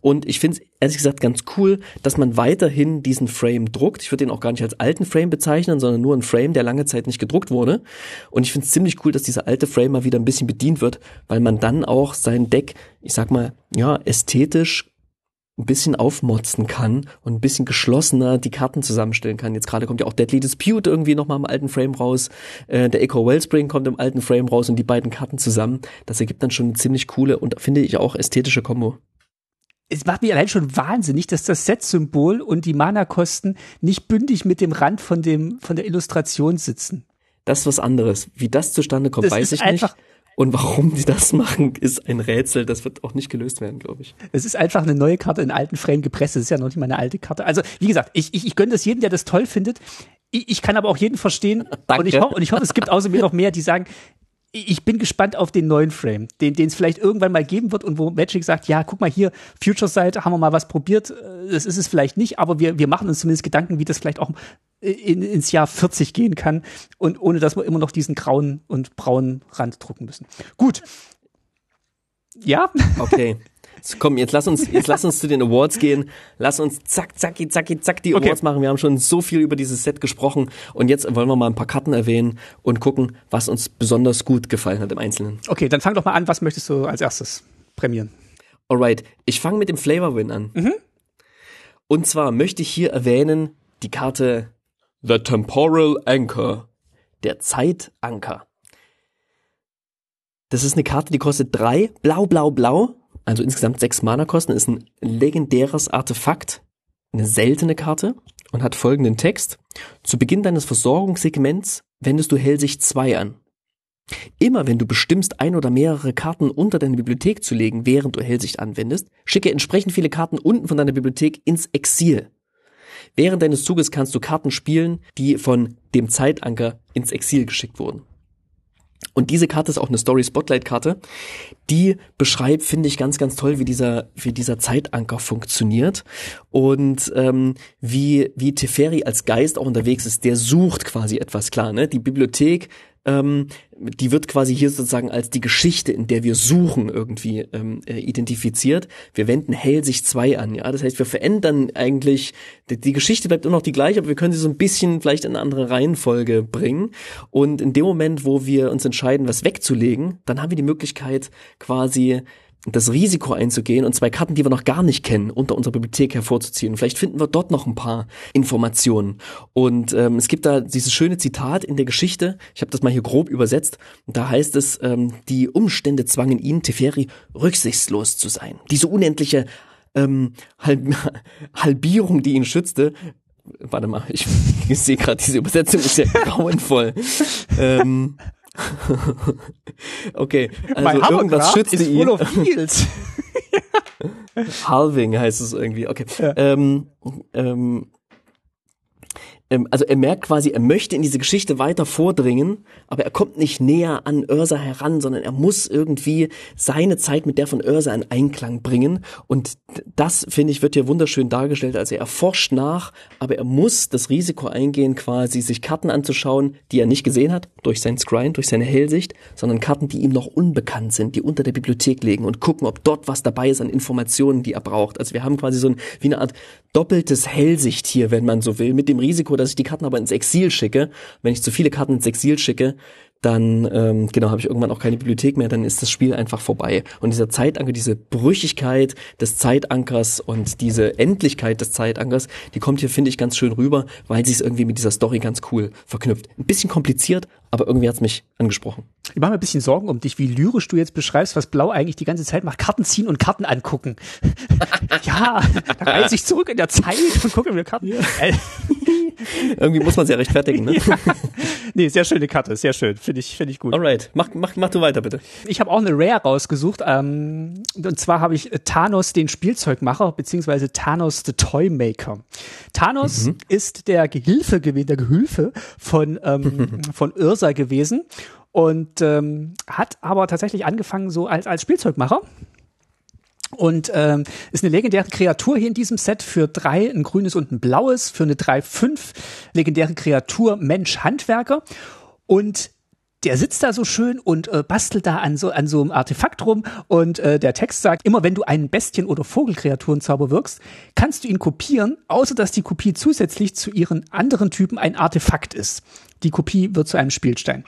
Und ich finde es ehrlich gesagt ganz cool, dass man weiterhin diesen Frame druckt. Ich würde den auch gar nicht als alten Frame bezeichnen, sondern nur ein Frame, der lange Zeit nicht gedruckt wurde. Und ich finde es ziemlich cool, dass dieser alte Frame mal wieder ein bisschen bedient wird, weil man dann auch sein Deck, ich sag mal, ja, ästhetisch ein bisschen aufmotzen kann und ein bisschen geschlossener die Karten zusammenstellen kann. Jetzt gerade kommt ja auch Deadly Dispute irgendwie nochmal im alten Frame raus. Äh, der Echo Wellspring kommt im alten Frame raus und die beiden Karten zusammen. Das ergibt dann schon eine ziemlich coole und finde ich auch ästhetische Kombo. Es macht mich allein schon wahnsinnig, dass das Set-Symbol und die Mana-Kosten nicht bündig mit dem Rand von dem, von der Illustration sitzen. Das ist was anderes. Wie das zustande kommt, das weiß ich nicht. Und warum die das machen, ist ein Rätsel. Das wird auch nicht gelöst werden, glaube ich. Es ist einfach eine neue Karte in alten Frame gepresst. Das ist ja noch nicht mal eine alte Karte. Also, wie gesagt, ich, ich, ich gönne das jedem, der das toll findet. Ich, ich kann aber auch jeden verstehen. Danke. Und ich, hoffe, und ich hoffe, es gibt außer mir noch mehr, die sagen, ich bin gespannt auf den neuen Frame, den es vielleicht irgendwann mal geben wird und wo Magic sagt, ja, guck mal hier, Future Side, haben wir mal was probiert, das ist es vielleicht nicht, aber wir, wir machen uns zumindest Gedanken, wie das vielleicht auch in, ins Jahr 40 gehen kann und ohne dass wir immer noch diesen grauen und braunen Rand drucken müssen. Gut. Ja. Okay. Komm, jetzt lass uns, jetzt lass uns zu den Awards gehen. Lass uns zack, zacki, zacki, zack die Awards okay. machen. Wir haben schon so viel über dieses Set gesprochen und jetzt wollen wir mal ein paar Karten erwähnen und gucken, was uns besonders gut gefallen hat im Einzelnen. Okay, dann fang doch mal an. Was möchtest du als erstes prämieren? Alright, ich fange mit dem Flavor Win an. Mhm. Und zwar möchte ich hier erwähnen die Karte The Temporal Anchor, der Zeitanker. Das ist eine Karte, die kostet drei, blau, blau, blau also insgesamt sechs Mana kosten, ist ein legendäres Artefakt eine seltene Karte und hat folgenden Text. Zu Beginn deines Versorgungssegments wendest du Hellsicht 2 an. Immer wenn du bestimmst, ein oder mehrere Karten unter deine Bibliothek zu legen, während du Hellsicht anwendest, schicke entsprechend viele Karten unten von deiner Bibliothek ins Exil. Während deines Zuges kannst du Karten spielen, die von dem Zeitanker ins Exil geschickt wurden. Und diese Karte ist auch eine Story Spotlight Karte, die beschreibt, finde ich, ganz, ganz toll, wie dieser, wie dieser Zeitanker funktioniert und ähm, wie, wie Teferi als Geist auch unterwegs ist. Der sucht quasi etwas klar. Ne? Die Bibliothek ähm, die wird quasi hier sozusagen als die Geschichte, in der wir suchen, irgendwie ähm, äh, identifiziert. Wir wenden Hellsicht 2 an, ja. Das heißt, wir verändern eigentlich, die, die, Geschichte bleibt immer noch die gleiche, aber wir können sie so ein bisschen vielleicht in eine andere Reihenfolge bringen. Und in dem Moment, wo wir uns entscheiden, was wegzulegen, dann haben wir die Möglichkeit, quasi das Risiko einzugehen und zwei Karten, die wir noch gar nicht kennen, unter unserer Bibliothek hervorzuziehen. Vielleicht finden wir dort noch ein paar Informationen. Und ähm, es gibt da dieses schöne Zitat in der Geschichte, ich habe das mal hier grob übersetzt, da heißt es, ähm, die Umstände zwangen ihn, Teferi, rücksichtslos zu sein. Diese unendliche ähm, Halb Halbierung, die ihn schützte, warte mal, ich, ich sehe gerade, diese Übersetzung ist ja grauenvoll. ähm, okay, also irgendwas schützt ist ihn. full of eels. Halving heißt es irgendwie. Okay. Ja. Ähm, ähm, also er merkt quasi, er möchte in diese Geschichte weiter vordringen, aber er kommt nicht näher an Ursa heran, sondern er muss irgendwie seine Zeit mit der von Ursa in Einklang bringen. Und das, finde ich, wird hier wunderschön dargestellt. Also er forscht nach, aber er muss das Risiko eingehen, quasi sich Karten anzuschauen, die er nicht gesehen hat, durch sein Screen, durch seine Hellsicht, sondern Karten, die ihm noch unbekannt sind, die unter der Bibliothek liegen und gucken, ob dort was dabei ist an Informationen, die er braucht. Also wir haben quasi so ein, wie eine Art doppeltes Hellsicht hier, wenn man so will, mit dem Risiko, dass ich die Karten aber ins Exil schicke. Wenn ich zu viele Karten ins Exil schicke, dann ähm, genau habe ich irgendwann auch keine Bibliothek mehr, dann ist das Spiel einfach vorbei. Und dieser Zeitanker, diese Brüchigkeit des Zeitankers und diese Endlichkeit des Zeitankers, die kommt hier finde ich ganz schön rüber, weil sie es irgendwie mit dieser Story ganz cool verknüpft. Ein bisschen kompliziert, aber irgendwie hat's mich angesprochen. Ich mache mir ein bisschen Sorgen um dich, wie lyrisch du jetzt beschreibst, was Blau eigentlich die ganze Zeit macht. Karten ziehen und Karten angucken. ja, da reise ich zurück in der Zeit und gucke mir Karten. Ja. irgendwie muss man sie ja rechtfertigen, ne? ja. Nee, sehr schöne Karte, sehr schön. Finde ich, finde ich gut. Alright, mach, mach, mach du weiter, bitte. Ich habe auch eine Rare rausgesucht. Ähm, und zwar habe ich Thanos, den Spielzeugmacher, beziehungsweise Thanos, the Toymaker. Thanos mhm. ist der Gehilfe gewesen, der Gehülfe von, ähm, von Ursa gewesen und ähm, hat aber tatsächlich angefangen so als, als Spielzeugmacher. Und ähm, ist eine legendäre Kreatur hier in diesem Set für drei, ein grünes und ein blaues, für eine drei fünf legendäre Kreatur Mensch Handwerker. Und der sitzt da so schön und äh, bastelt da an so an so einem Artefakt rum und äh, der Text sagt, immer wenn du einen Bestien- oder Vogelkreaturenzauber wirkst, kannst du ihn kopieren, außer dass die Kopie zusätzlich zu ihren anderen Typen ein Artefakt ist. Die Kopie wird zu einem Spielstein.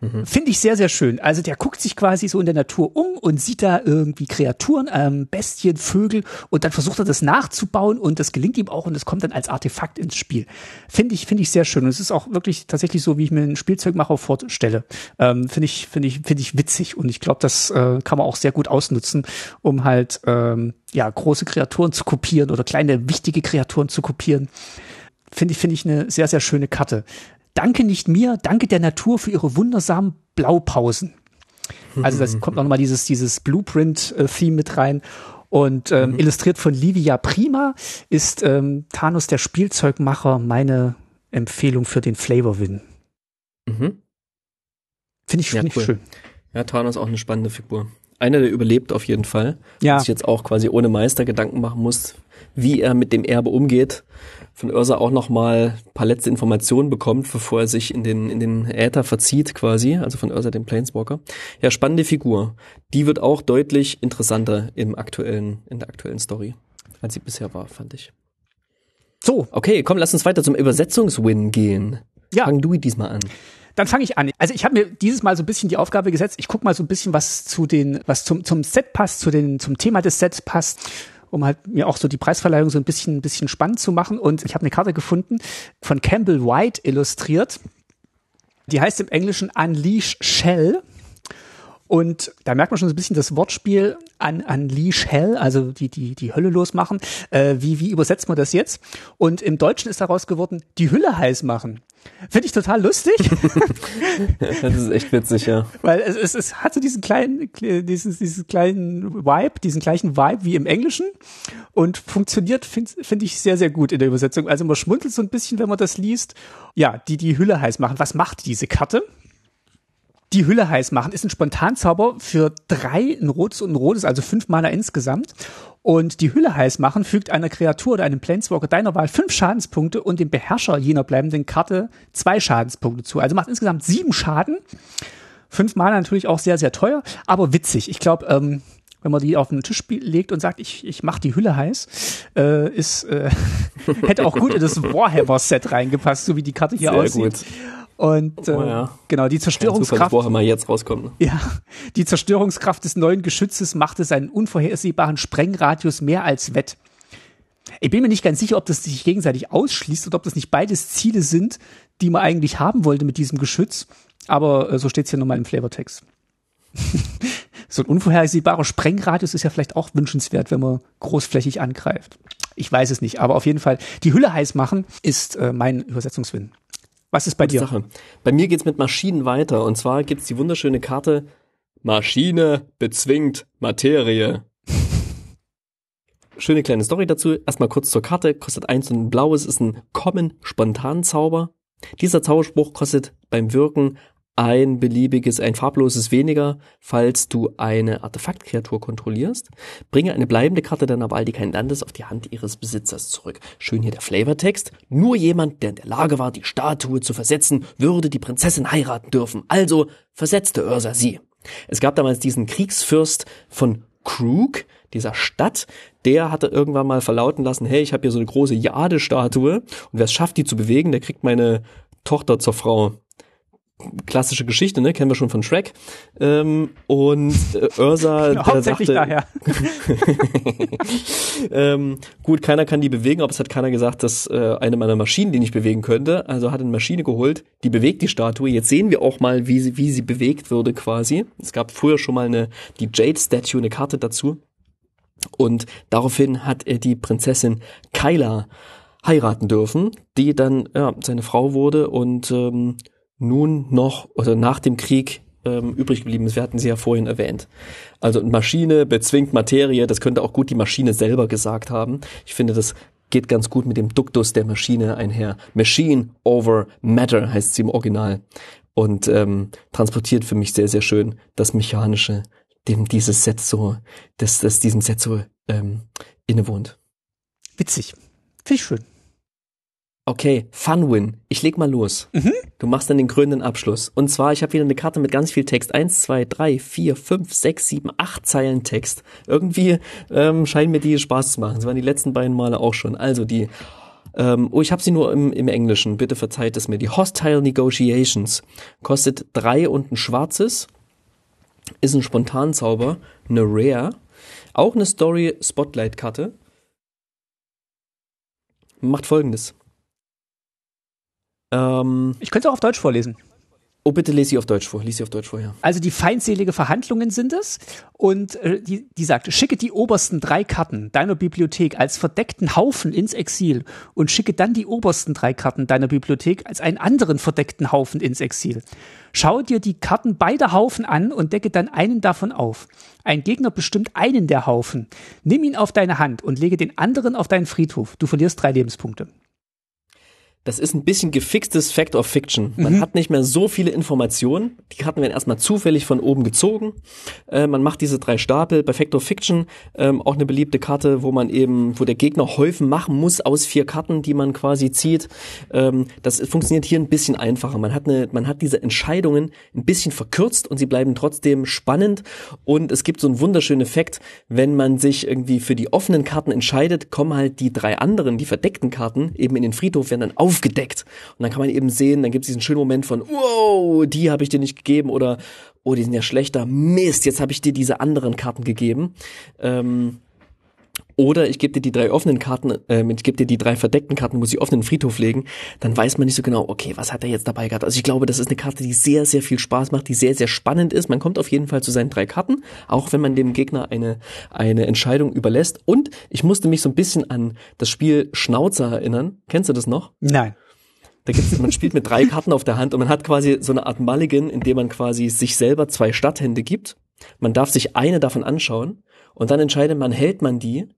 Mhm. Finde ich sehr, sehr schön. Also der guckt sich quasi so in der Natur um und sieht da irgendwie Kreaturen, ähm, Bestien, Vögel und dann versucht er das nachzubauen und das gelingt ihm auch und es kommt dann als Artefakt ins Spiel. Finde ich, finde ich sehr schön. Und es ist auch wirklich tatsächlich so, wie ich mir einen Spielzeugmacher vorstelle. Ähm, finde ich, finde ich, finde ich witzig und ich glaube, das äh, kann man auch sehr gut ausnutzen, um halt ähm, ja große Kreaturen zu kopieren oder kleine wichtige Kreaturen zu kopieren finde ich, finde ich eine sehr, sehr schöne Karte. Danke nicht mir, danke der Natur für ihre wundersamen Blaupausen. Also das kommt noch mal dieses, dieses Blueprint-Theme mit rein. Und ähm, mhm. illustriert von Livia Prima ist ähm, Thanos der Spielzeugmacher meine Empfehlung für den Flavor Win. Mhm. Finde ich, ja, find cool. ich schön. Ja, Thanos auch eine spannende Figur. Einer, der überlebt auf jeden Fall. Ja. Sich jetzt auch quasi ohne Meister Gedanken machen muss, wie er mit dem Erbe umgeht von Ursa auch noch mal ein paar letzte Informationen bekommt, bevor er sich in den, in den Äther verzieht quasi, also von Ursa, dem Planeswalker. Ja, spannende Figur. Die wird auch deutlich interessanter im aktuellen, in der aktuellen Story, als sie bisher war, fand ich. So. Okay, komm, lass uns weiter zum Übersetzungswin gehen. Ja. Fang du diesmal an. Dann fange ich an. Also ich habe mir dieses Mal so ein bisschen die Aufgabe gesetzt, ich guck mal so ein bisschen, was zu den, was zum, zum Set passt, zu den, zum Thema des Sets passt um halt mir auch so die Preisverleihung so ein bisschen, ein bisschen spannend zu machen. Und ich habe eine Karte gefunden von Campbell White illustriert. Die heißt im Englischen Unleash Shell. Und da merkt man schon so ein bisschen das Wortspiel an, an Leash Hell, also die, die, die Hölle losmachen. Äh, wie, wie übersetzt man das jetzt? Und im Deutschen ist daraus geworden, die Hülle heiß machen. Finde ich total lustig. das ist echt witzig, ja. Weil es, es, es hat so diesen kleinen, dieses, diesen kleinen Vibe, diesen gleichen Vibe wie im Englischen und funktioniert, finde find ich, sehr, sehr gut in der Übersetzung. Also man schmunzelt so ein bisschen, wenn man das liest. Ja, die die Hülle heiß machen. Was macht diese Karte? Die Hülle heiß machen, ist ein Spontanzauber für drei, ein rotes und ein rotes, also fünf Mana insgesamt. Und die Hülle heiß machen fügt einer Kreatur oder einem Planeswalker deiner Wahl fünf Schadenspunkte und dem Beherrscher jener bleibenden Karte zwei Schadenspunkte zu. Also macht insgesamt sieben Schaden. Fünf Mana natürlich auch sehr, sehr teuer, aber witzig. Ich glaube, ähm, wenn man die auf den Tisch legt und sagt, ich, ich mache die Hülle heiß, äh, ist äh, hätte auch gut in das Warhammer-Set reingepasst, so wie die Karte hier sehr aussieht. Gut. Und äh, oh ja. genau, die Zerstörungskraft. Zufall, mal jetzt rauskommt. Ne? Ja, die Zerstörungskraft des neuen Geschützes machte seinen unvorhersehbaren Sprengradius mehr als wett. Ich bin mir nicht ganz sicher, ob das sich gegenseitig ausschließt oder ob das nicht beides Ziele sind, die man eigentlich haben wollte mit diesem Geschütz. Aber äh, so steht es hier nochmal im Flavortext. so ein unvorhersehbarer Sprengradius ist ja vielleicht auch wünschenswert, wenn man großflächig angreift. Ich weiß es nicht, aber auf jeden Fall die Hülle heiß machen ist äh, mein Übersetzungswin. Was ist bei dir? Sache. Bei mir geht's mit Maschinen weiter. Und zwar gibt's die wunderschöne Karte Maschine bezwingt Materie. Schöne kleine Story dazu. Erstmal kurz zur Karte. Kostet eins und ein blaues, ist ein Common Spontanzauber. Dieser Zauberspruch kostet beim Wirken ein beliebiges, ein farbloses weniger, falls du eine Artefaktkreatur kontrollierst. Bringe eine bleibende Karte deiner Wahl, die kein Land ist, auf die Hand ihres Besitzers zurück. Schön hier der Flavortext. Nur jemand, der in der Lage war, die Statue zu versetzen, würde die Prinzessin heiraten dürfen. Also versetzte Ursa sie. Es gab damals diesen Kriegsfürst von Krug, dieser Stadt, der hatte irgendwann mal verlauten lassen, hey, ich habe hier so eine große Jade-Statue und wer es schafft, die zu bewegen, der kriegt meine Tochter zur Frau klassische Geschichte, ne, kennen wir schon von Shrek. Ähm, und äh, Ursa, genau, der sagte, daher. ähm, gut, keiner kann die bewegen, aber es hat keiner gesagt, dass äh, eine meiner Maschinen die nicht bewegen könnte. Also hat eine Maschine geholt, die bewegt die Statue. Jetzt sehen wir auch mal, wie sie, wie sie bewegt würde quasi. Es gab früher schon mal eine die Jade Statue, eine Karte dazu. Und daraufhin hat er die Prinzessin Kyla heiraten dürfen, die dann ja, seine Frau wurde und ähm, nun noch oder nach dem Krieg ähm, übrig geblieben ist. Wir hatten sie ja vorhin erwähnt. Also Maschine bezwingt Materie, das könnte auch gut die Maschine selber gesagt haben. Ich finde, das geht ganz gut mit dem Duktus der Maschine einher. Machine over Matter heißt sie im Original und ähm, transportiert für mich sehr, sehr schön das Mechanische, dem dieses Set so, das, das diesem Set so ähm, innewohnt. Witzig. Finde ich schön. Okay, Fun Win. Ich leg mal los. Mhm. Du machst dann den krönenden Abschluss. Und zwar, ich habe wieder eine Karte mit ganz viel Text. Eins, zwei, drei, vier, fünf, sechs, sieben, acht Zeilen Text. Irgendwie ähm, scheinen mir die Spaß zu machen. Das waren die letzten beiden Male auch schon. Also die ähm, oh, ich habe sie nur im, im Englischen. Bitte verzeiht es mir. Die Hostile Negotiations kostet drei und ein schwarzes. Ist ein Spontanzauber, eine Rare. Auch eine Story Spotlight Karte. Macht folgendes. Ähm, ich könnte es auch auf Deutsch vorlesen. Oh, bitte lese sie auf Deutsch vor. Lies sie auf Deutsch vor, ja. Also die feindselige Verhandlungen sind es. Und äh, die, die sagt, schicke die obersten drei Karten deiner Bibliothek als verdeckten Haufen ins Exil und schicke dann die obersten drei Karten deiner Bibliothek als einen anderen verdeckten Haufen ins Exil. Schau dir die Karten beider Haufen an und decke dann einen davon auf. Ein Gegner bestimmt einen der Haufen. Nimm ihn auf deine Hand und lege den anderen auf deinen Friedhof. Du verlierst drei Lebenspunkte das ist ein bisschen gefixtes Fact of Fiction. Man mhm. hat nicht mehr so viele Informationen. Die Karten werden erstmal zufällig von oben gezogen. Äh, man macht diese drei Stapel. Bei Fact of Fiction ähm, auch eine beliebte Karte, wo man eben, wo der Gegner Häufen machen muss aus vier Karten, die man quasi zieht. Ähm, das funktioniert hier ein bisschen einfacher. Man hat eine, man hat diese Entscheidungen ein bisschen verkürzt und sie bleiben trotzdem spannend. Und es gibt so einen wunderschönen Effekt, wenn man sich irgendwie für die offenen Karten entscheidet, kommen halt die drei anderen, die verdeckten Karten, eben in den Friedhof, werden dann auf aufgedeckt. Und dann kann man eben sehen, dann gibt es diesen schönen Moment von, wow, die habe ich dir nicht gegeben oder, oh, die sind ja schlechter, Mist, jetzt habe ich dir diese anderen Karten gegeben. Ähm, Oder ich gebe dir die drei offenen Karten, äh, ich gebe dir die drei verdeckten Karten, muss ich offen in den Friedhof legen, dann weiß man nicht so genau, okay, was hat er jetzt dabei gehabt. Also ich glaube, das ist eine Karte, die sehr, sehr viel Spaß macht, die sehr, sehr spannend ist. Man kommt auf jeden Fall zu seinen drei Karten, auch wenn man dem Gegner eine, eine Entscheidung überlässt. Und ich musste mich so ein bisschen an das Spiel Schnauzer erinnern. Kennst du das noch? Nein. Da gibt's, man spielt mit drei Karten auf der Hand und man hat quasi so eine Art Mulligan, in dem man quasi sich selber zwei Stadthände gibt. Man darf sich eine davon anschauen und dann entscheidet man, hält man die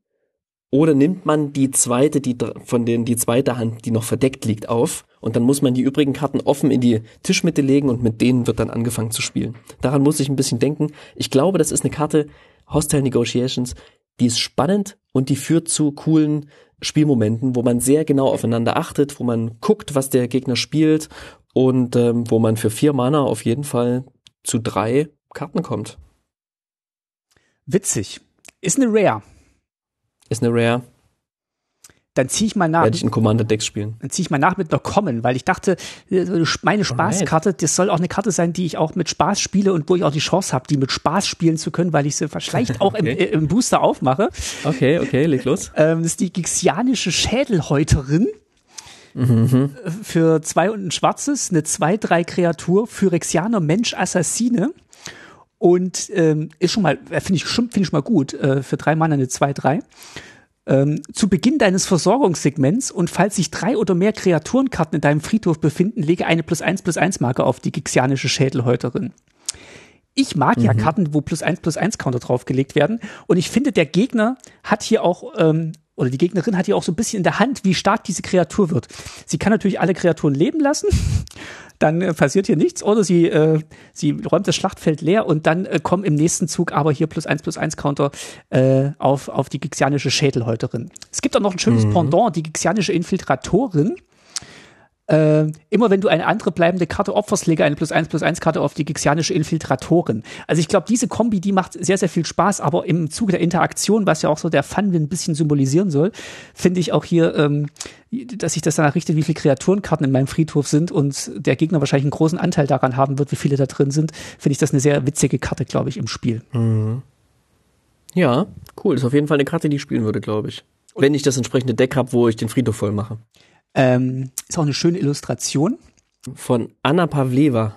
oder nimmt man die zweite, die von denen die zweite Hand, die noch verdeckt liegt, auf und dann muss man die übrigen Karten offen in die Tischmitte legen und mit denen wird dann angefangen zu spielen. Daran muss ich ein bisschen denken. Ich glaube, das ist eine Karte Hostile Negotiations, die ist spannend und die führt zu coolen Spielmomenten, wo man sehr genau aufeinander achtet, wo man guckt, was der Gegner spielt und ähm, wo man für vier Mana auf jeden Fall zu drei Karten kommt. Witzig. Ist eine Rare. Ist eine Rare. Dann ziehe ich mal nach. Werde ich in Commander-Decks spielen. Dann ziehe ich mal nach mit einer Common, weil ich dachte, äh, meine Spaßkarte, das soll auch eine Karte sein, die ich auch mit Spaß spiele und wo ich auch die Chance habe, die mit Spaß spielen zu können, weil ich sie vielleicht auch okay. im, äh, im, Booster aufmache. Okay, okay, leg los. Ähm, das ist die Gixianische Schädelhäuterin. Mhm. Für zwei und ein schwarzes, eine 2-3 Kreatur, Phyrexianer Mensch Assassine. Und ähm, ist schon mal, äh, finde ich, find ich schon mal gut, äh, für drei Mana eine 2-3. Ähm, zu Beginn deines Versorgungssegments und falls sich drei oder mehr Kreaturenkarten in deinem Friedhof befinden, lege eine plus eins plus eins Marke auf die Gixianische Schädelhäuterin. Ich mag mhm. ja Karten, wo plus eins plus eins Counter draufgelegt werden. Und ich finde, der Gegner hat hier auch ähm, oder die Gegnerin hat ja auch so ein bisschen in der Hand, wie stark diese Kreatur wird. Sie kann natürlich alle Kreaturen leben lassen, dann äh, passiert hier nichts, oder sie, äh, sie räumt das Schlachtfeld leer und dann äh, kommen im nächsten Zug aber hier plus eins plus eins Counter äh, auf, auf die gixianische Schädelhäuterin. Es gibt auch noch ein schönes mhm. Pendant, die gixianische Infiltratorin äh, immer wenn du eine andere bleibende Karte opferst, lege eine plus eins plus eins Karte auf die gixianische Infiltratorin. Also ich glaube, diese Kombi, die macht sehr, sehr viel Spaß, aber im Zuge der Interaktion, was ja auch so der Fun ein bisschen symbolisieren soll, finde ich auch hier, ähm, dass sich das danach richtet, wie viele Kreaturenkarten in meinem Friedhof sind und der Gegner wahrscheinlich einen großen Anteil daran haben wird, wie viele da drin sind, finde ich das eine sehr witzige Karte, glaube ich, im Spiel. Mhm. Ja, cool. Ist auf jeden Fall eine Karte, die ich spielen würde, glaube ich. Wenn ich das entsprechende Deck habe, wo ich den Friedhof voll mache. Ähm, ist auch eine schöne Illustration. Von Anna Pavleva.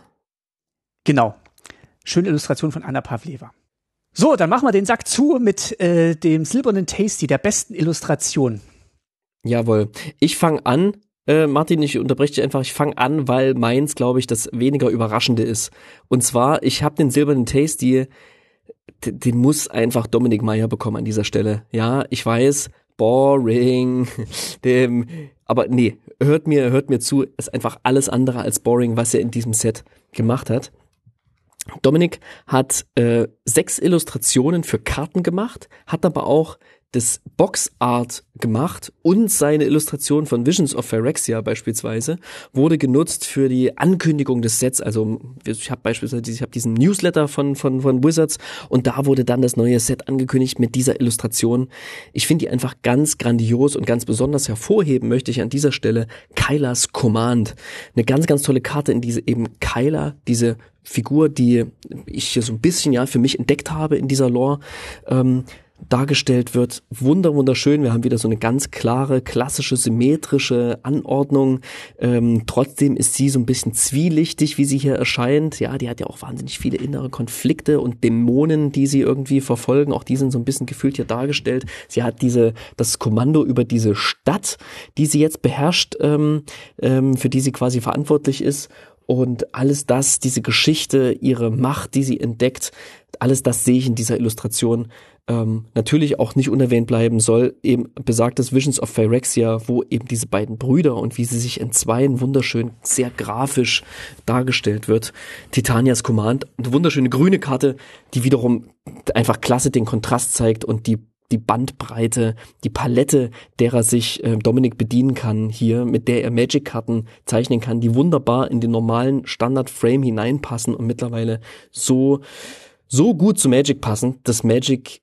Genau. Schöne Illustration von Anna Pavleva. So, dann machen wir den Sack zu mit äh, dem silbernen Tasty, der besten Illustration. Jawohl. Ich fange an, äh, Martin, ich unterbreche dich einfach, ich fange an, weil meins, glaube ich, das weniger Überraschende ist. Und zwar, ich habe den silbernen Tasty, den muss einfach Dominik Meyer bekommen an dieser Stelle. Ja, ich weiß, boring. Dem, aber nee, hört mir, hört mir zu, ist einfach alles andere als boring, was er in diesem Set gemacht hat. Dominik hat äh, sechs Illustrationen für Karten gemacht, hat aber auch das Boxart gemacht und seine Illustration von Visions of Phyrexia beispielsweise wurde genutzt für die Ankündigung des Sets. Also ich habe beispielsweise ich habe diesen Newsletter von, von, von Wizards und da wurde dann das neue Set angekündigt mit dieser Illustration. Ich finde die einfach ganz grandios und ganz besonders hervorheben möchte ich an dieser Stelle Kylas Command. Eine ganz, ganz tolle Karte in diese eben Kyla, diese Figur, die ich hier so ein bisschen ja für mich entdeckt habe in dieser Lore. Ähm, dargestellt wird. Wunder, wunderschön. Wir haben wieder so eine ganz klare, klassische, symmetrische Anordnung. Ähm, trotzdem ist sie so ein bisschen zwielichtig, wie sie hier erscheint. Ja, die hat ja auch wahnsinnig viele innere Konflikte und Dämonen, die sie irgendwie verfolgen. Auch die sind so ein bisschen gefühlt hier dargestellt. Sie hat diese, das Kommando über diese Stadt, die sie jetzt beherrscht, ähm, ähm, für die sie quasi verantwortlich ist. Und alles das, diese Geschichte, ihre Macht, die sie entdeckt, alles das sehe ich in dieser Illustration ähm, natürlich auch nicht unerwähnt bleiben soll, eben besagtes Visions of Phyrexia, wo eben diese beiden Brüder und wie sie sich entzweien, wunderschön, sehr grafisch dargestellt wird. Titanias Command, eine wunderschöne grüne Karte, die wiederum einfach klasse den Kontrast zeigt und die die Bandbreite, die Palette, derer sich äh, Dominik bedienen kann hier, mit der er Magic-Karten zeichnen kann, die wunderbar in den normalen Standard-Frame hineinpassen und mittlerweile so so gut zu Magic passen, dass Magic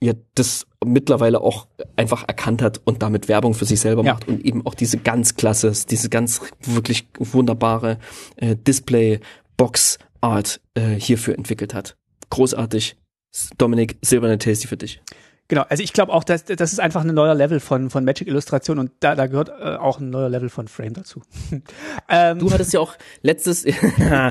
ja das mittlerweile auch einfach erkannt hat und damit Werbung für sich selber ja. macht und eben auch diese ganz klasse, diese ganz wirklich wunderbare äh, Display Box Art äh, hierfür entwickelt hat. Großartig. Dominik, silberne Tasty für dich. Genau, also ich glaube auch, dass das ist einfach ein neuer Level von von Magic Illustration und da, da gehört äh, auch ein neuer Level von Frame dazu. ähm, du hattest ja auch letztes, ja,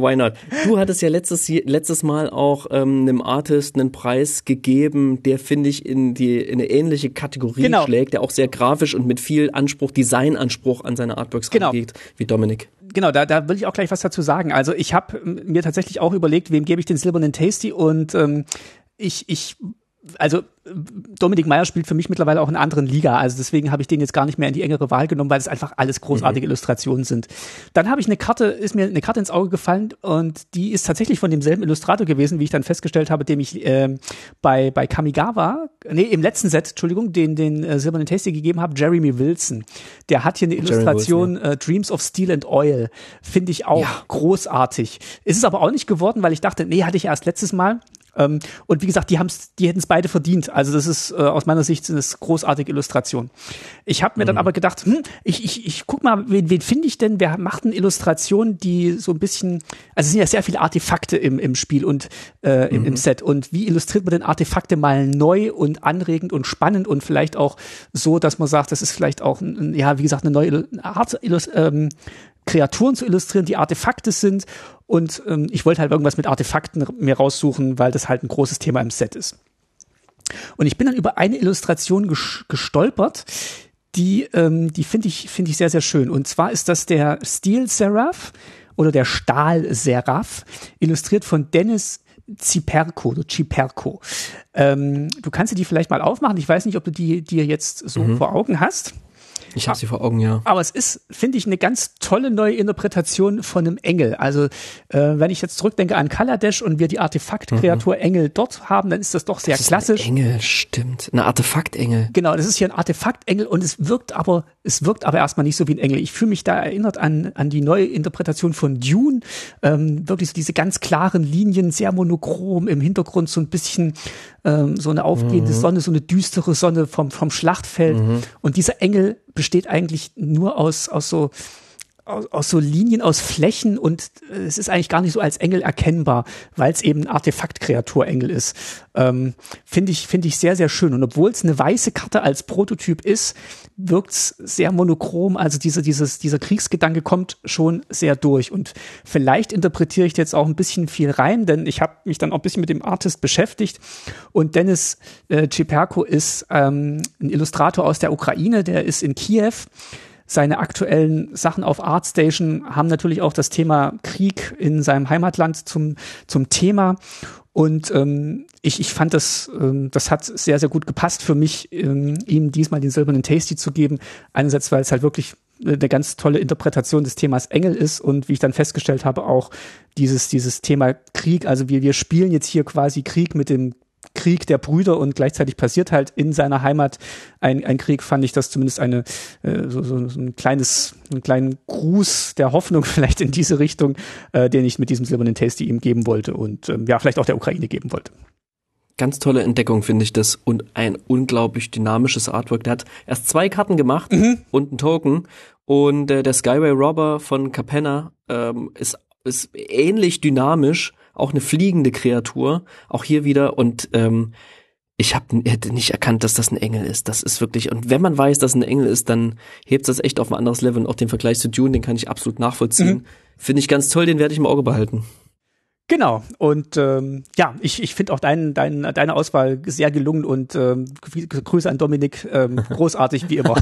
why not? Du hattest ja letztes letztes Mal auch ähm, einem Artist einen Preis gegeben, der finde ich in die in eine ähnliche Kategorie genau. schlägt, der auch sehr grafisch und mit viel Anspruch, Designanspruch an seine Artworks genau. angeht, wie Dominik. Genau, da, da will ich auch gleich was dazu sagen. Also ich habe mir tatsächlich auch überlegt, wem gebe ich den silbernen Tasty und ähm, ich, ich also Dominik Meyer spielt für mich mittlerweile auch in einer anderen Liga, also deswegen habe ich den jetzt gar nicht mehr in die engere Wahl genommen, weil es einfach alles großartige mhm. Illustrationen sind. Dann habe ich eine Karte, ist mir eine Karte ins Auge gefallen und die ist tatsächlich von demselben Illustrator gewesen, wie ich dann festgestellt habe, dem ich äh, bei bei Kamigawa, nee, im letzten Set, Entschuldigung, den den äh, silbernen Tasty gegeben habe, Jeremy Wilson. Der hat hier eine Illustration Wilson, ja. äh, Dreams of Steel and Oil, finde ich auch ja. großartig. Ist es aber auch nicht geworden, weil ich dachte, nee, hatte ich erst letztes Mal ähm, und wie gesagt, die haben's, die hätten es beide verdient. Also das ist äh, aus meiner Sicht eine großartige Illustration. Ich habe mir mhm. dann aber gedacht, hm, ich, ich, ich guck mal, wen, wen finde ich denn? Wer macht eine Illustration, die so ein bisschen, also es sind ja sehr viele Artefakte im, im Spiel und äh, im, mhm. im Set. Und wie illustriert man denn Artefakte mal neu und anregend und spannend und vielleicht auch so, dass man sagt, das ist vielleicht auch, ein, ja, wie gesagt, eine neue Art, ähm, Kreaturen zu illustrieren, die Artefakte sind. Und ähm, ich wollte halt irgendwas mit Artefakten mir raussuchen, weil das halt ein großes Thema im Set ist. Und ich bin dann über eine Illustration gestolpert, die, ähm, die finde ich, finde ich sehr, sehr schön. Und zwar ist das der Steel Seraph oder der Stahl Seraph, illustriert von Dennis Ziperko oder Ciperko. Ähm, du kannst dir die vielleicht mal aufmachen. Ich weiß nicht, ob du die dir jetzt so mhm. vor Augen hast. Ich habe sie vor Augen, ja. Aber es ist, finde ich, eine ganz tolle neue Interpretation von einem Engel. Also äh, wenn ich jetzt zurückdenke an Kaladesh und wir die Artefaktkreatur mhm. Engel dort haben, dann ist das doch sehr das klassisch. Ist ein Engel, stimmt. Eine Artefaktengel. Genau, das ist hier ein Artefaktengel und es wirkt aber, es wirkt aber erstmal nicht so wie ein Engel. Ich fühle mich da erinnert an, an die neue Interpretation von Dune. Ähm, wirklich so diese ganz klaren Linien, sehr monochrom, im Hintergrund so ein bisschen ähm, so eine aufgehende mhm. Sonne, so eine düstere Sonne vom, vom Schlachtfeld. Mhm. Und dieser Engel besteht eigentlich nur aus, aus so aus, aus so Linien, aus Flächen und äh, es ist eigentlich gar nicht so als Engel erkennbar, weil es eben ein Artefaktkreaturengel ist. Ähm, Finde ich, finde ich sehr, sehr schön. Und obwohl es eine weiße Karte als Prototyp ist, wirkt es sehr monochrom. Also diese, dieses, dieser Kriegsgedanke kommt schon sehr durch. Und vielleicht interpretiere ich jetzt auch ein bisschen viel rein, denn ich habe mich dann auch ein bisschen mit dem Artist beschäftigt. Und Dennis äh, Ciperko ist ähm, ein Illustrator aus der Ukraine, der ist in Kiew seine aktuellen Sachen auf ArtStation haben natürlich auch das Thema Krieg in seinem Heimatland zum, zum Thema. Und ähm, ich, ich fand das, ähm, das hat sehr, sehr gut gepasst für mich, ähm, ihm diesmal den silbernen Tasty zu geben. Einerseits, weil es halt wirklich eine ganz tolle Interpretation des Themas Engel ist und wie ich dann festgestellt habe, auch dieses, dieses Thema Krieg. Also wir, wir spielen jetzt hier quasi Krieg mit dem Krieg der Brüder und gleichzeitig passiert halt in seiner Heimat ein, ein Krieg, fand ich das zumindest eine äh, so, so, so ein kleines, einen kleinen Gruß der Hoffnung vielleicht in diese Richtung, äh, den ich mit diesem silbernen Tasty ihm geben wollte und ähm, ja, vielleicht auch der Ukraine geben wollte. Ganz tolle Entdeckung finde ich das und ein unglaublich dynamisches Artwork. Der hat erst zwei Karten gemacht mhm. und einen Token und äh, der Skyway Robber von Capenna ähm, ist, ist ähnlich dynamisch auch eine fliegende Kreatur, auch hier wieder und ähm, ich hab, hätte nicht erkannt, dass das ein Engel ist. Das ist wirklich, und wenn man weiß, dass ein Engel ist, dann hebt das echt auf ein anderes Level. Und auch den Vergleich zu Dune, den kann ich absolut nachvollziehen. Mhm. Finde ich ganz toll, den werde ich im Auge behalten. Genau, und ähm, ja, ich, ich finde auch dein, dein, deine Auswahl sehr gelungen und ähm, Grüße an Dominik, ähm, großartig wie immer.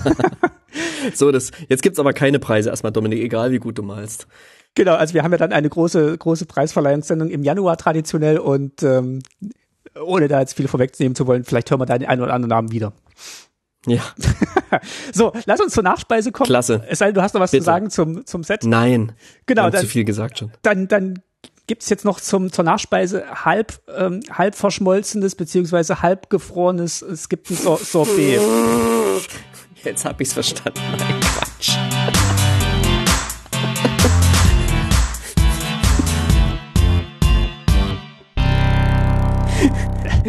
so, das, jetzt gibt's aber keine Preise erstmal, Dominik, egal wie gut du malst. Genau, also wir haben ja dann eine große, große Preisverleihungssendung im Januar traditionell und ähm, ohne da jetzt viel vorwegnehmen zu wollen, vielleicht hören wir da den einen oder anderen Namen wieder. Ja. so, lass uns zur Nachspeise kommen. Klasse. Es sei denn, du hast noch was Bitte. zu sagen zum, zum Set. Nein. Genau. Dann, zu viel gesagt schon. Dann, dann gibt's jetzt noch zum, zur Nachspeise halb, ähm, halb verschmolzenes beziehungsweise halb gefrorenes. Es gibt ein Sor Sorbet. Jetzt hab ich's verstanden. Nein, Quatsch.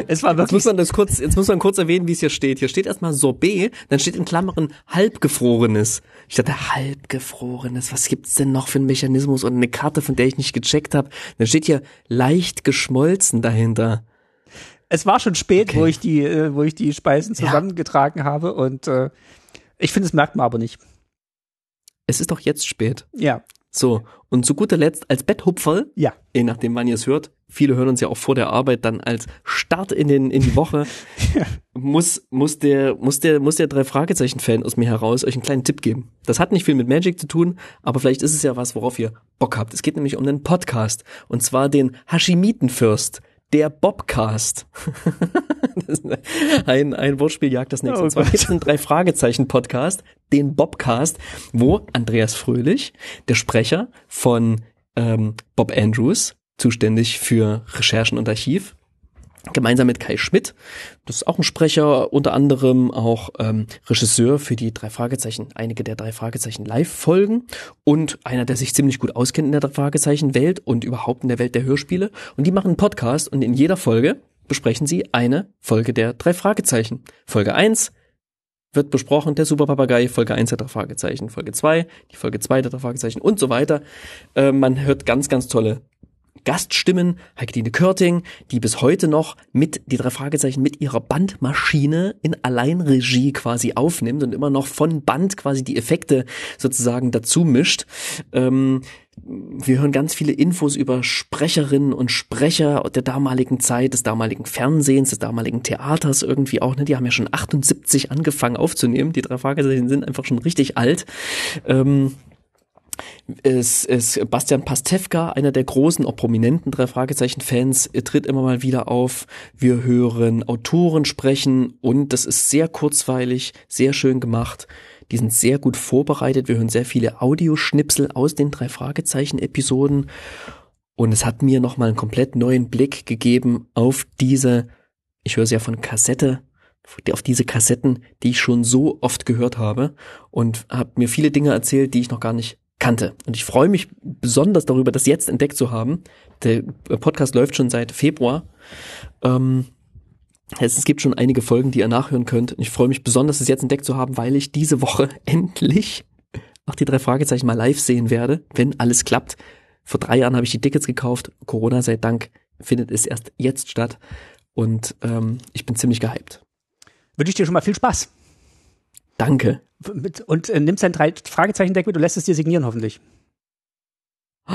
Es war wirklich. Jetzt muss man das kurz, jetzt muss man kurz erwähnen, wie es hier steht. Hier steht erstmal Sorbet, dann steht in Klammern halbgefrorenes. Ich dachte, halbgefrorenes, was gibt's denn noch für einen Mechanismus und eine Karte, von der ich nicht gecheckt habe? Dann steht hier leicht geschmolzen dahinter. es war schon spät, okay. wo ich die, äh, wo ich die Speisen zusammengetragen ja. habe und äh, ich finde, es merkt man aber nicht. Es ist doch jetzt spät. Ja. So, und zu guter Letzt als Betthupferl, ja. je nachdem, wann ihr es hört, viele hören uns ja auch vor der Arbeit dann als Start in den in die Woche ja. muss muss der muss der muss der drei Fragezeichen Fan aus mir heraus euch einen kleinen Tipp geben. Das hat nicht viel mit Magic zu tun, aber vielleicht ist es ja was, worauf ihr Bock habt. Es geht nämlich um einen Podcast und zwar den Hashimitenfürst der Bobcast. ein, ein Wortspiel jagt das nächste. Oh, und zwar gibt es einen Drei-Fragezeichen-Podcast, den Bobcast, wo Andreas Fröhlich, der Sprecher von ähm, Bob Andrews, zuständig für Recherchen und Archiv, gemeinsam mit Kai Schmidt. Das ist auch ein Sprecher, unter anderem auch ähm, Regisseur für die drei Fragezeichen, einige der drei Fragezeichen Live-Folgen und einer, der sich ziemlich gut auskennt in der Fragezeichen-Welt und überhaupt in der Welt der Hörspiele. Und die machen einen Podcast und in jeder Folge besprechen sie eine Folge der drei Fragezeichen. Folge eins wird besprochen, der Superpapagei, Folge 1 der drei Fragezeichen, Folge 2, die Folge 2 der drei Fragezeichen und so weiter. Äh, man hört ganz, ganz tolle Gaststimmen, Heikdine Körting, die bis heute noch mit, die drei Fragezeichen, mit ihrer Bandmaschine in Alleinregie quasi aufnimmt und immer noch von Band quasi die Effekte sozusagen dazu mischt. Ähm, wir hören ganz viele Infos über Sprecherinnen und Sprecher der damaligen Zeit, des damaligen Fernsehens, des damaligen Theaters irgendwie auch. Ne? Die haben ja schon 78 angefangen aufzunehmen. Die drei Fragezeichen sind einfach schon richtig alt. Ähm, es, es, Bastian Pastewka, einer der großen, auch prominenten drei Fragezeichen-Fans, tritt immer mal wieder auf. Wir hören Autoren sprechen und das ist sehr kurzweilig, sehr schön gemacht. Die sind sehr gut vorbereitet. Wir hören sehr viele Audioschnipsel aus den drei Fragezeichen-Episoden. Und es hat mir nochmal einen komplett neuen Blick gegeben auf diese, ich höre sie ja von Kassette, auf diese Kassetten, die ich schon so oft gehört habe und habe mir viele Dinge erzählt, die ich noch gar nicht kannte. Und ich freue mich besonders darüber, das jetzt entdeckt zu haben. Der Podcast läuft schon seit Februar. Ähm, es gibt schon einige Folgen, die ihr nachhören könnt. Und ich freue mich besonders, es jetzt entdeckt zu haben, weil ich diese Woche endlich auch die drei Fragezeichen mal live sehen werde, wenn alles klappt. Vor drei Jahren habe ich die Tickets gekauft. Corona sei Dank findet es erst jetzt statt. Und ähm, ich bin ziemlich gehypt. Wünsche ich dir schon mal viel Spaß. Danke. Und äh, nimmst dein drei Fragezeichen-Deck mit und lässt es dir signieren, hoffentlich. Oh,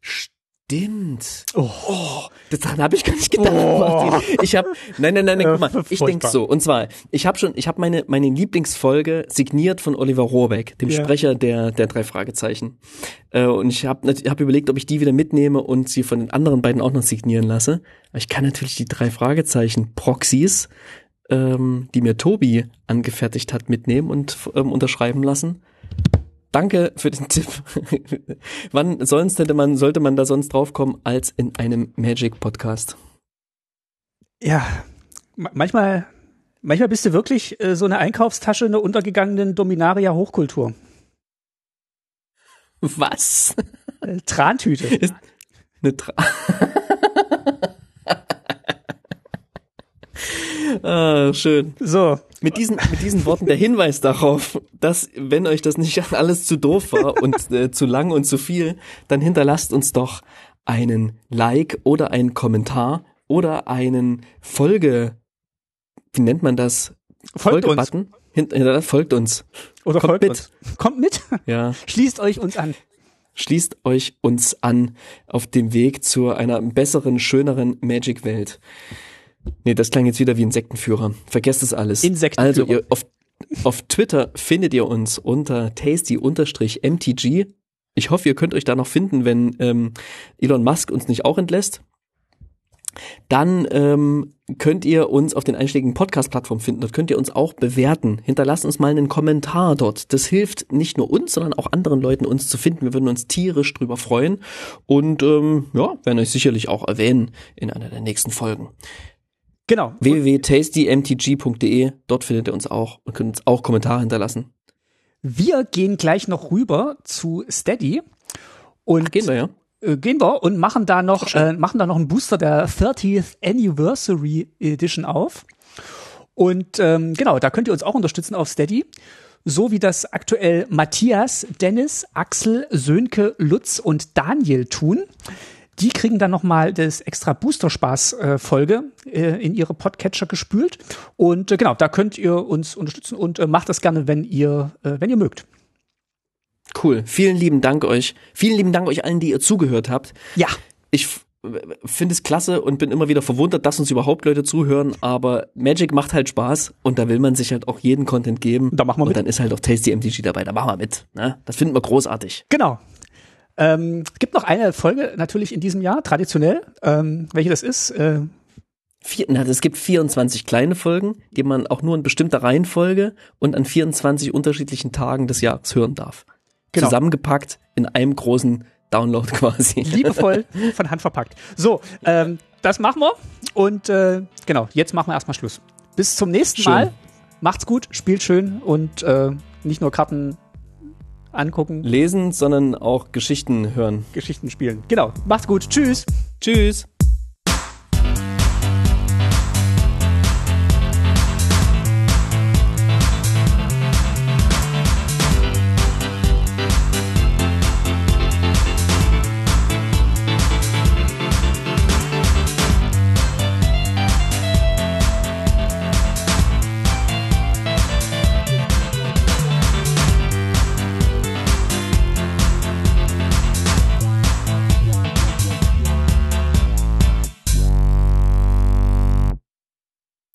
stimmt. Oh, oh daran habe ich gar nicht gedacht. Oh. Ich habe, nein, nein, nein, nein, guck mal, ich denk so. Und zwar, ich habe schon, ich habe meine meine Lieblingsfolge signiert von Oliver Rohrbeck, dem ja. Sprecher der der drei Fragezeichen. Äh, und ich habe hab überlegt, ob ich die wieder mitnehme und sie von den anderen beiden auch noch signieren lasse. Ich kann natürlich die drei Fragezeichen Proxys ähm, die mir Tobi angefertigt hat, mitnehmen und ähm, unterschreiben lassen. Danke für den Tipp. Wann sonst hätte man, sollte man da sonst draufkommen als in einem Magic Podcast? Ja, manchmal, manchmal bist du wirklich äh, so eine Einkaufstasche in der untergegangenen Dominaria Hochkultur. Was? Äh, Trantüte. Ist eine Tra Ah, schön. So. Mit diesen, mit diesen Worten der Hinweis darauf, dass, wenn euch das nicht alles zu doof war und äh, zu lang und zu viel, dann hinterlasst uns doch einen Like oder einen Kommentar oder einen Folge, wie nennt man das? Folgt Folgebutton. Uns. Hinter, folgt uns. Oder Kommt folgt mit. Uns. Kommt mit. Ja. Schließt euch uns an. Schließt euch uns an auf dem Weg zu einer besseren, schöneren Magic-Welt. Nee, das klang jetzt wieder wie ein Sektenführer. Vergesst es alles. Insektenführer. Also ihr, auf, auf Twitter findet ihr uns unter tasty-mtg. Ich hoffe, ihr könnt euch da noch finden, wenn ähm, Elon Musk uns nicht auch entlässt. Dann ähm, könnt ihr uns auf den einschlägigen Podcast-Plattformen finden. Dort könnt ihr uns auch bewerten. Hinterlasst uns mal einen Kommentar dort. Das hilft nicht nur uns, sondern auch anderen Leuten, uns zu finden. Wir würden uns tierisch drüber freuen und ähm, ja, werden euch sicherlich auch erwähnen in einer der nächsten Folgen. Genau. www.tastymtg.de, dort findet ihr uns auch und könnt uns auch Kommentare hinterlassen. Wir gehen gleich noch rüber zu Steady und Ach, gehen wir ja. Äh, gehen wir und machen da noch äh, machen da noch einen Booster der 30th Anniversary Edition auf. Und ähm, genau, da könnt ihr uns auch unterstützen auf Steady. So wie das aktuell Matthias, Dennis, Axel, Sönke, Lutz und Daniel tun die kriegen dann nochmal das extra Booster-Spaß-Folge äh, in ihre Podcatcher gespült. Und äh, genau, da könnt ihr uns unterstützen und äh, macht das gerne, wenn ihr, äh, wenn ihr mögt. Cool. Vielen lieben Dank euch. Vielen lieben Dank euch allen, die ihr zugehört habt. Ja. Ich finde es klasse und bin immer wieder verwundert, dass uns überhaupt Leute zuhören, aber Magic macht halt Spaß und da will man sich halt auch jeden Content geben. Da machen wir und mit. dann ist halt auch Tasty MTG dabei, da machen wir mit. Ne? Das finden wir großartig. Genau. Ähm, gibt noch eine Folge natürlich in diesem Jahr, traditionell. Ähm, welche das ist? Äh, Vier, na, es gibt 24 kleine Folgen, die man auch nur in bestimmter Reihenfolge und an 24 unterschiedlichen Tagen des Jahres hören darf. Genau. Zusammengepackt in einem großen Download quasi. liebevoll von Hand verpackt. So, ähm, das machen wir. Und äh, genau, jetzt machen wir erstmal Schluss. Bis zum nächsten Schön. Mal. Macht's gut, spielt schön und äh, nicht nur Karten angucken, Lesen, sondern auch Geschichten hören. Geschichten spielen. Genau, macht's gut. Tschüss. Tschüss.